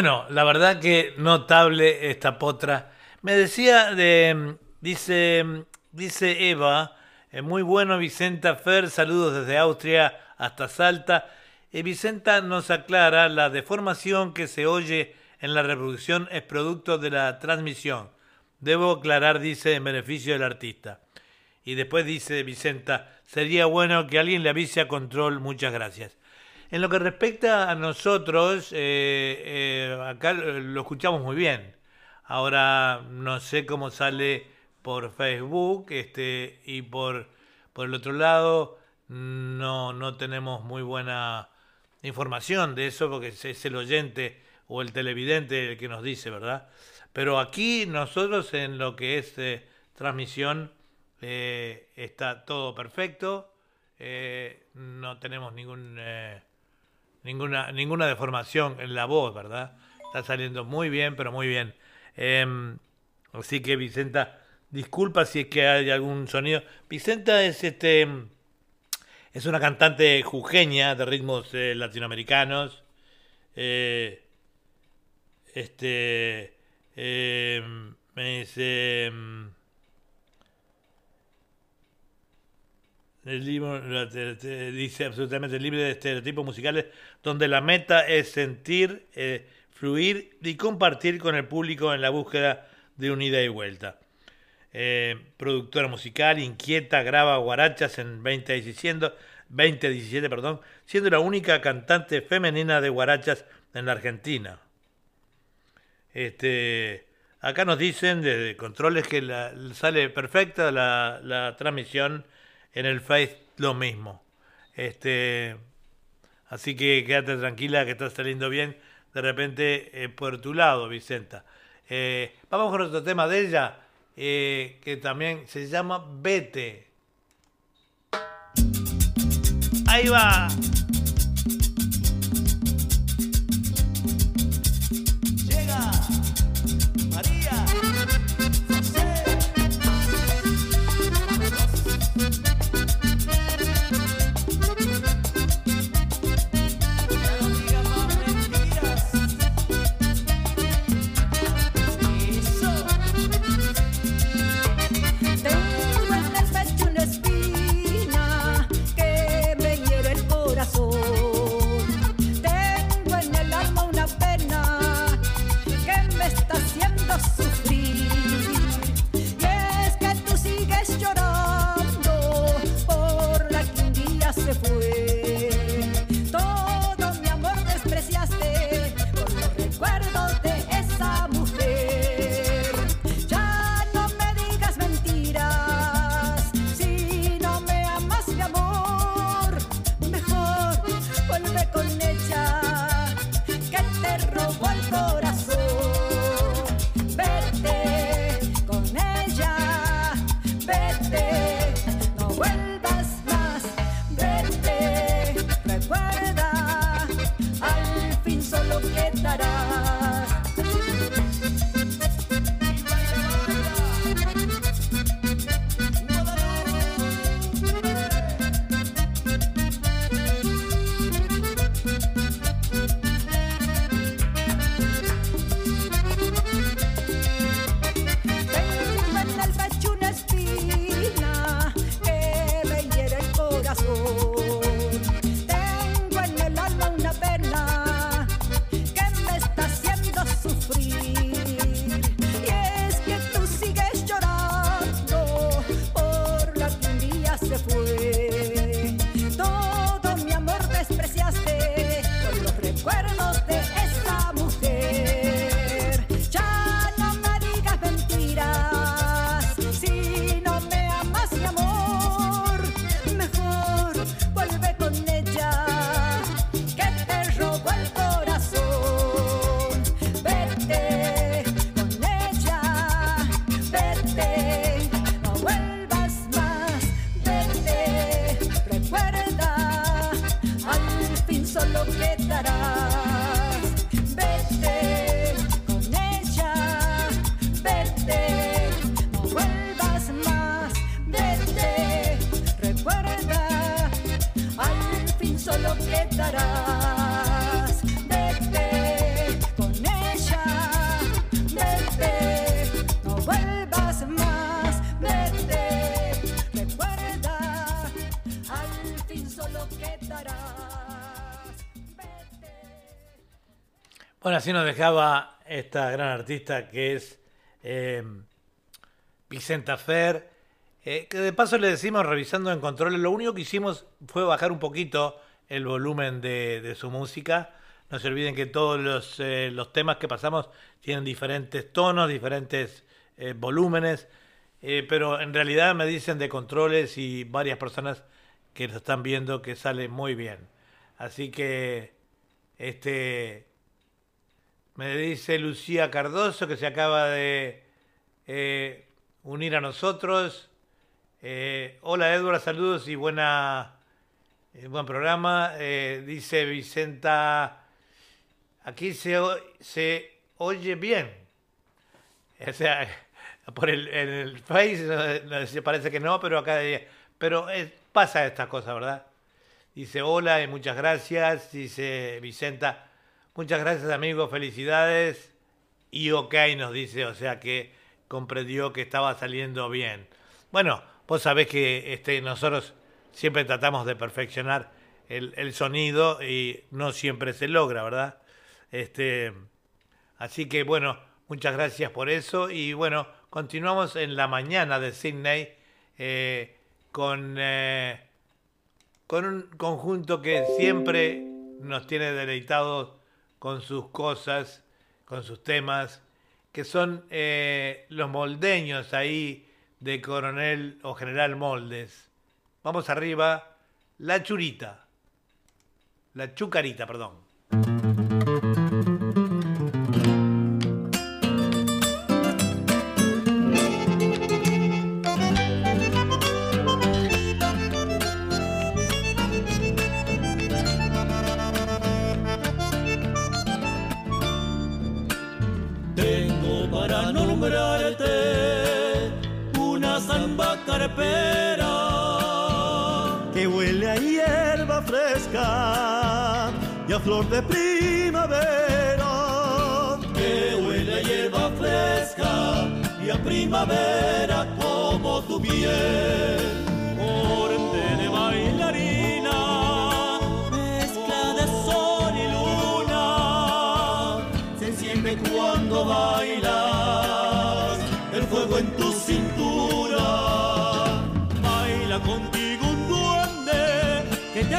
Bueno, la verdad que notable esta potra. Me decía de, dice, dice Eva, eh, muy bueno Vicenta Fer, saludos desde Austria hasta Salta. Y Vicenta nos aclara, la deformación que se oye en la reproducción es producto de la transmisión. Debo aclarar, dice, en beneficio del artista. Y después dice Vicenta, sería bueno que alguien le avise a Control, muchas gracias. En lo que respecta a nosotros, eh, eh, acá lo escuchamos muy bien. Ahora no sé cómo sale por Facebook este, y por, por el otro lado no, no tenemos muy buena información de eso porque es el oyente o el televidente el que nos dice, ¿verdad? Pero aquí nosotros en lo que es eh, transmisión eh, está todo perfecto, no tenemos ningún, ninguna, ninguna deformación en la voz, ¿verdad? Está saliendo muy bien, pero muy bien. Em, así que Vicenta, disculpa si es que hay algún sonido. Vicenta es este es una cantante jujeña de ritmos latinoamericanos. este Em, me dice... el libro dice absolutamente libre de estereotipos musicales, donde la meta es sentir, eh, fluir y compartir con el público en la búsqueda de un ida y vuelta. Eh, productora musical, inquieta, graba guarachas en 2017, 2017 perdón, siendo la única cantante femenina de guarachas en la Argentina. Este, acá nos dicen desde controles que la, sale perfecta la, transmisión en el Face lo mismo. Este, así que quédate tranquila que está saliendo bien de repente eh, por tu lado, Vicenta. Eh, vamos con otro tema de ella, eh, que también se llama Vete. Ahí va. Así nos dejaba esta gran artista que es eh, Vicenta Fer. Eh, que de paso le decimos, revisando en controles, lo único que hicimos fue bajar un poquito el volumen de, su música. No se olviden que todos los, eh, los, temas que pasamos tienen diferentes tonos, diferentes volúmenes, pero en realidad me dicen de controles y varias personas que lo están viendo que sale muy bien. Así que este me dice Lucía Cardoso que se acaba de eh, unir a nosotros. Eh, hola Edward, saludos y buena, eh, buen programa. dice Vicenta, aquí se, se oye bien. O sea, por el, el Face parece que no, pero acá pero pasa esta cosa, ¿verdad? Dice hola y muchas gracias. Dice Vicenta, Muchas gracias amigos, felicidades. Y ok nos dice, o sea que comprendió que estaba saliendo bien. Bueno, vos sabés que este, nosotros siempre tratamos de perfeccionar el, sonido y no siempre se logra, ¿verdad? Este, así que bueno, muchas gracias por eso y bueno, continuamos en la mañana de Sydney eh, con, eh, con un conjunto que siempre nos tiene deleitados con sus cosas, con sus temas, que son eh, los moldeños ahí de Coronel o General Moldes. Vamos arriba, la churita, la chucarita, perdón. Flor de primavera. Que huele hierba fresca y a primavera como tu piel. Corte de bailarina mezcla de sol y luna. Se enciende cuando bailas el fuego en tu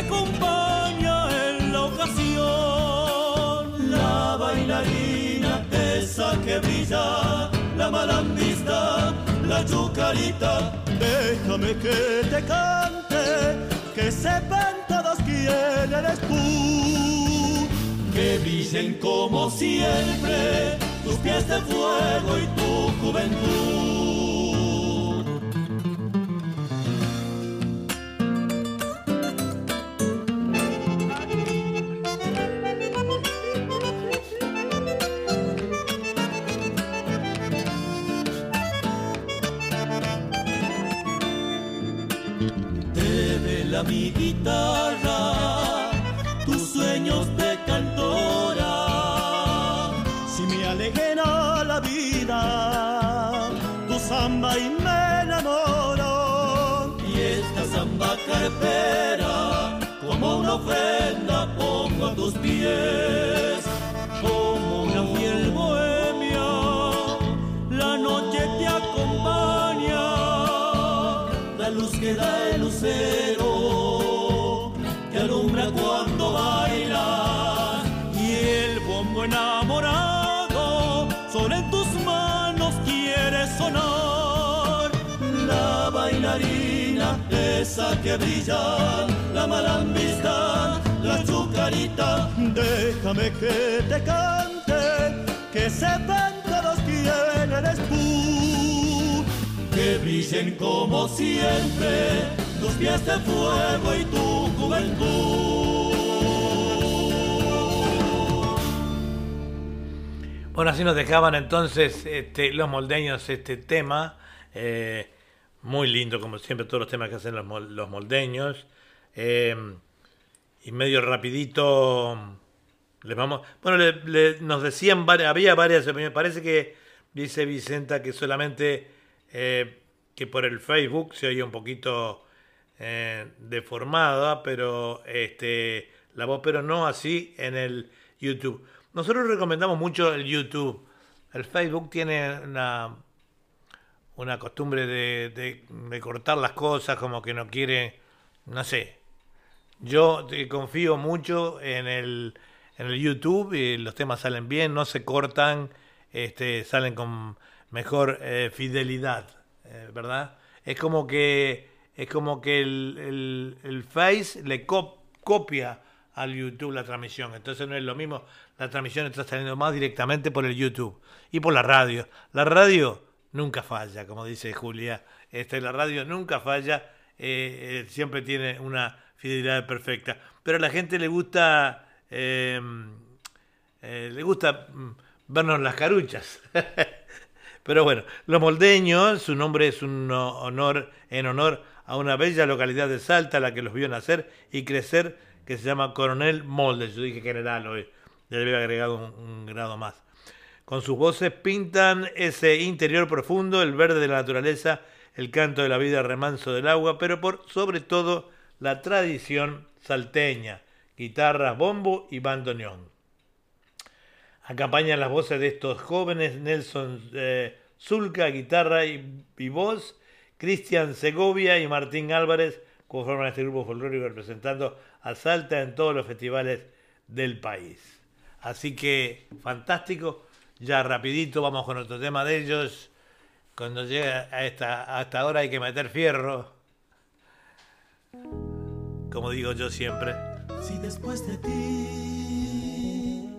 acompaña que brilla, la malambista, la chucarita. Déjame que te cante, que sepan todos quién eres tú. Que brillen como siempre tus pies de fuego y tu juventud. Tus sueños de cantora. Si me a la vida, tu samba y me enamoro. Y esta samba carpera, como una ofrenda pongo a tus pies, que brilla, la malambista, la chucarita. Déjame que te cante, que sepan todos quién eres tú. Que brillen como siempre tus pies de fuego y tu juventud. Bueno, así nos dejaban entonces este, los moldeños este tema. Eh, muy lindo, como siempre, todos los temas que hacen los, moldeños. Eh, y medio rapidito les vamos. Bueno, nos decían, había varias me Parece que dice Vicenta que solamente eh, que por el Facebook se oye un poquito eh, deformada, pero este, la voz, pero no así en el YouTube. Nosotros recomendamos mucho el YouTube. El Facebook tiene una, una costumbre de, de cortar las cosas, como que no quiere, no sé. Yo confío mucho en el, en el YouTube y los temas salen bien, no se cortan, este, salen con mejor eh, fidelidad, eh, ¿verdad? Es como que es como que el, el, Face le copia al YouTube la transmisión. Entonces no es lo mismo, la transmisión está saliendo más directamente por el YouTube y por la radio. La radio nunca falla, como dice Julia. Este, la radio nunca falla, eh, siempre tiene una fidelidad perfecta. Pero a la gente le gusta, em, le gusta mm, vernos las caruchas. Pero bueno, Los Moldeños, su nombre es un honor en honor a una bella localidad de Salta, la que los vio nacer y crecer, que se llama Coronel Moldes. Yo dije general hoy, le había agregado un, grado más. Con sus voces pintan ese interior profundo, el verde de la naturaleza, el canto de la vida, remanso del agua, pero por sobre todo la tradición salteña, guitarras, bombo y bandoneón. Acompañan las voces de estos jóvenes Nelson eh, Zulca, guitarra y, voz, Cristian Segovia y Martín Álvarez conforman este grupo folclórico representando a Salta en todos los festivales del país. Así que fantástico, ya rapidito vamos con otro tema de ellos. Cuando llega a esta, a esta hora hay que meter fierro, como digo yo siempre. Si después de ti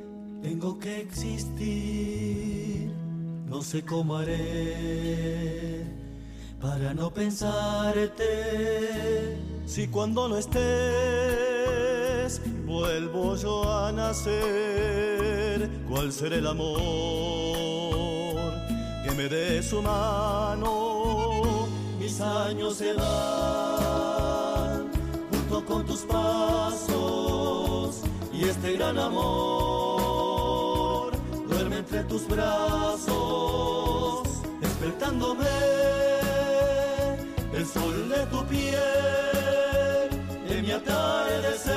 tengo que existir, no sé cómo haré para no pensarte. Si cuando no estés vuelvo yo a nacer, ¿cuál será el amor que me dé su mano? Mis años se van junto con tus pasos y este gran amor duerme entre tus brazos, despertándome el sol de tu piel atardecer.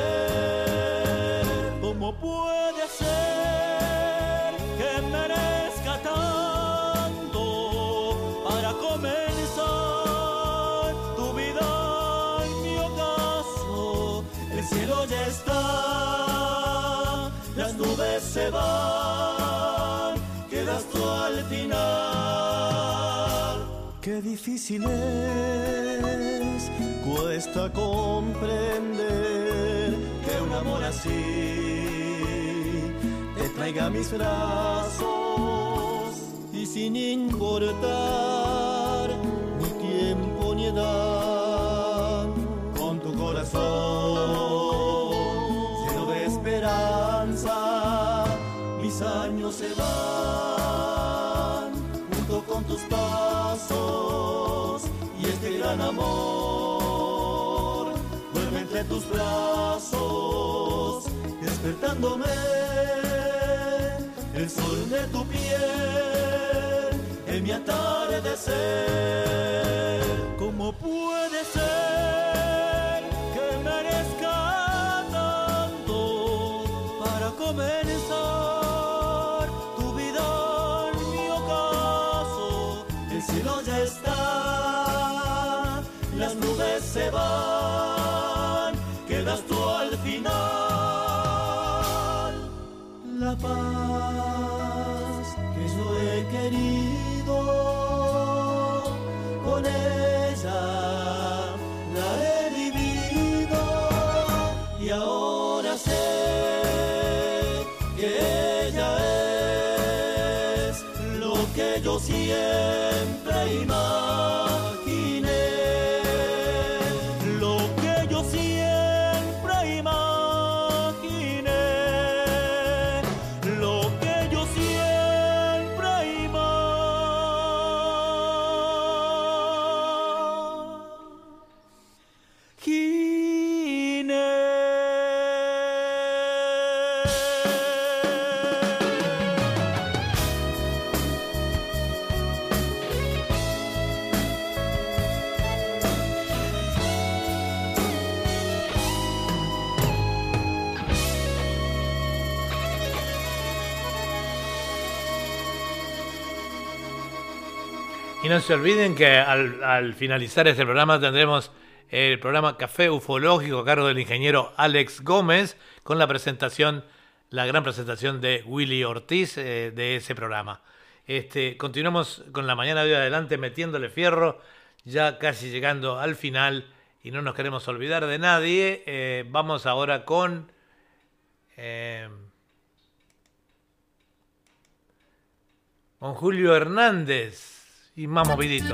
¿Cómo puede ser que merezca tanto para comenzar tu vida en mi ocaso? El cielo ya está, las nubes se van, quedas tú al final. Qué difícil es, cuesta comprender que un amor así te traiga a mis brazos y sin importar ni tiempo ni edad, con tu corazón lleno de esperanza, mis años se van junto con tus pasos y este gran amor brazos, despertándome el sol de tu piel en mi atardecer. ¿Cómo puede ser La se olviden que al, al finalizar este programa tendremos el programa Café Ufológico a cargo del ingeniero Alex Gómez con la presentación, la gran presentación de Willy Ortiz eh, de ese programa. Este, continuamos con la mañana de adelante metiéndole fierro, ya casi llegando al final y no nos queremos olvidar de nadie. Eh, vamos ahora con... eh, con Julio Hernández y más movidito.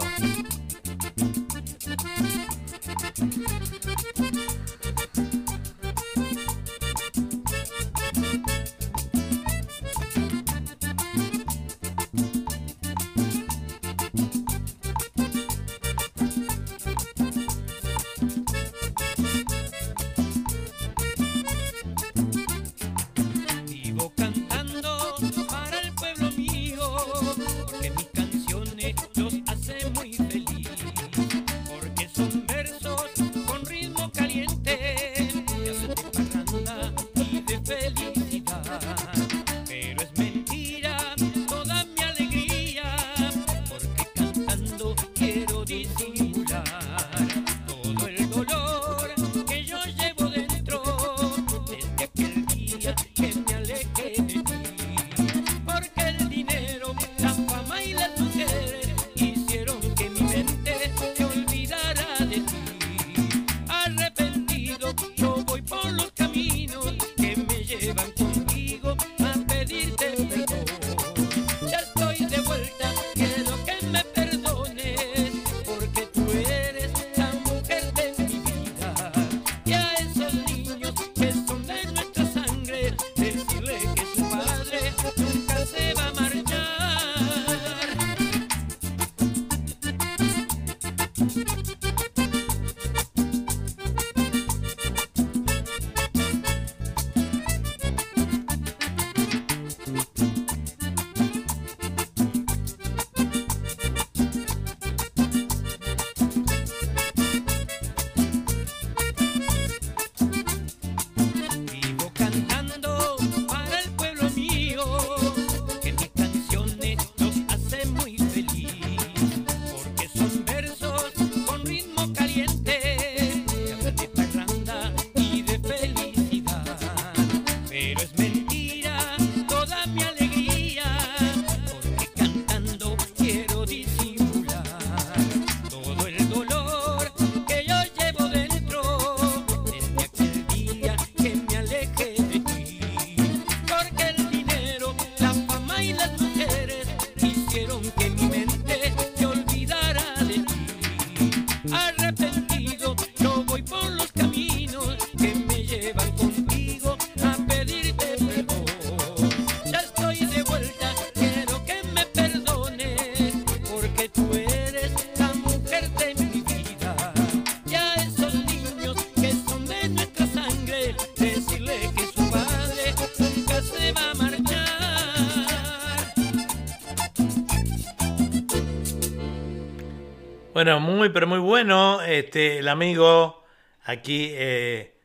Bueno, muy pero muy bueno. Este, el amigo aquí eh,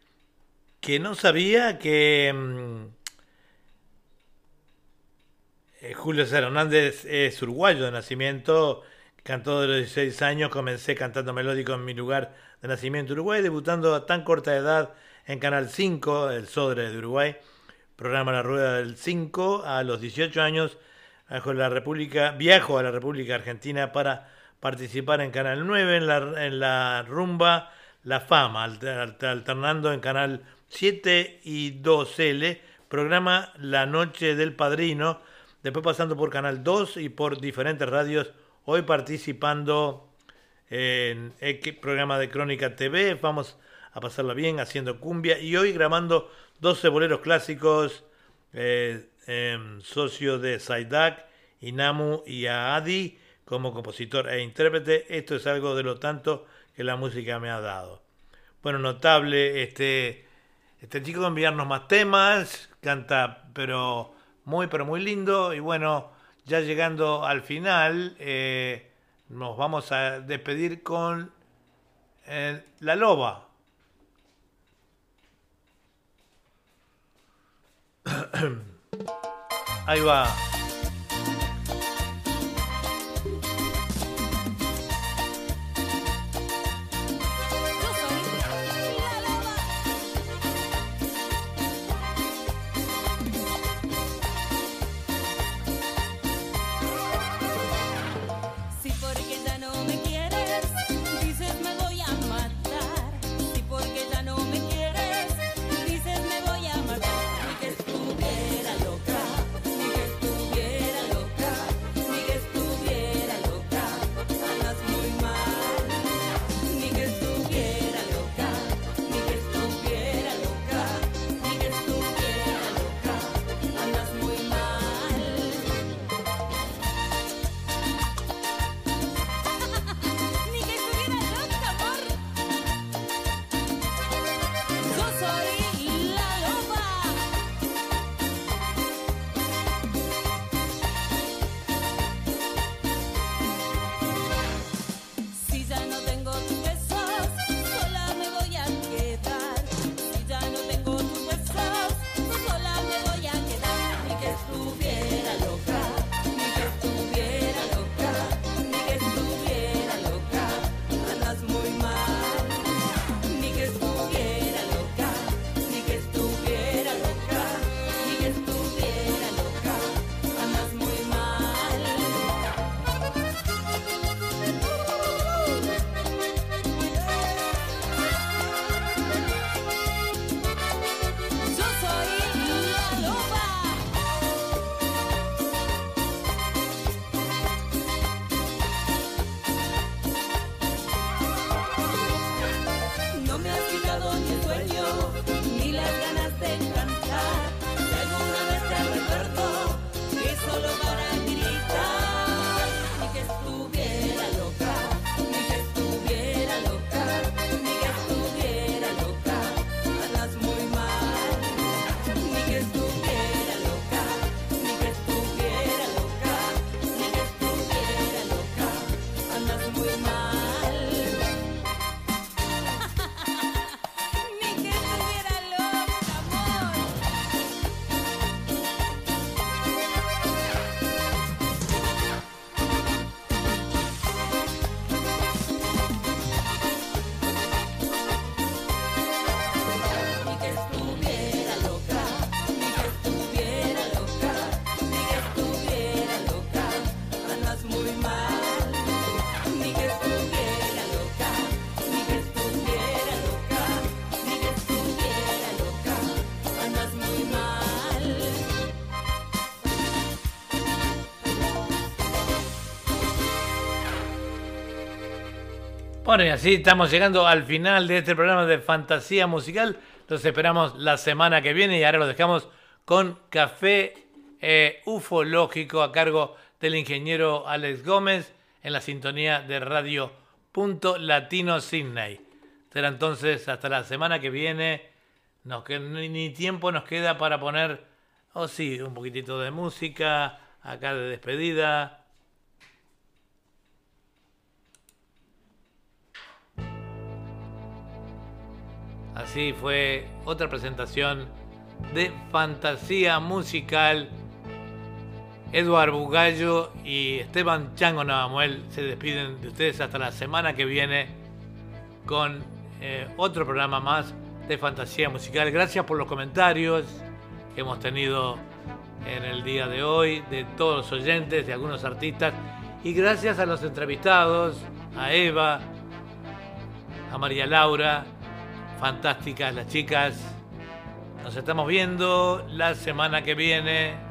que no sabía que mm, eh, Julio Hernández es uruguayo de nacimiento. Cantó de los 16 años, comencé cantando melódico en mi lugar de nacimiento Uruguay, debutando a tan corta edad en Canal 5, el Sodre de Uruguay, programa La Rueda del 5, a los 18 años viajo a la República, viajo a la República Argentina para participar en Canal 9 en la, en la rumba La Fama, alter- alter- alternando en Canal 7 y 2L, programa La Noche del Padrino, después pasando por Canal 2 y por diferentes radios, hoy participando en X programa de Crónica TV, vamos a pasarla bien haciendo cumbia y hoy grabando 12 boleros clásicos, eh, em, socio de Saidak, Inamu y Aadi como compositor e intérprete. Esto es algo de lo tanto que la música me ha dado. Bueno, notable este, este chico de enviarnos más temas, canta pero muy pero muy lindo y bueno, ya llegando al final eh, nos vamos a despedir con eh, La Loba. Ahí va. Y así estamos llegando al final de este programa de fantasía musical. Los esperamos la semana que viene y ahora lo dejamos con Café eh, Ufológico a cargo del ingeniero Alex Gómez en la sintonía de Radio Punto Latino Sydney. Será entonces hasta la semana que viene. Nos que, ni tiempo nos queda para poner, oh sí, un poquitito de música acá de despedida. Así fue otra presentación de fantasía musical. Eduard Bugallo y Esteban Chango Navamuel se despiden de ustedes hasta la semana que viene con eh, otro programa más de fantasía musical. Gracias por los comentarios que hemos tenido en el día de hoy, de todos los oyentes, de algunos artistas. Y gracias a los entrevistados, a Eva, a María Laura, fantásticas las chicas. Nos estamos viendo la semana que viene.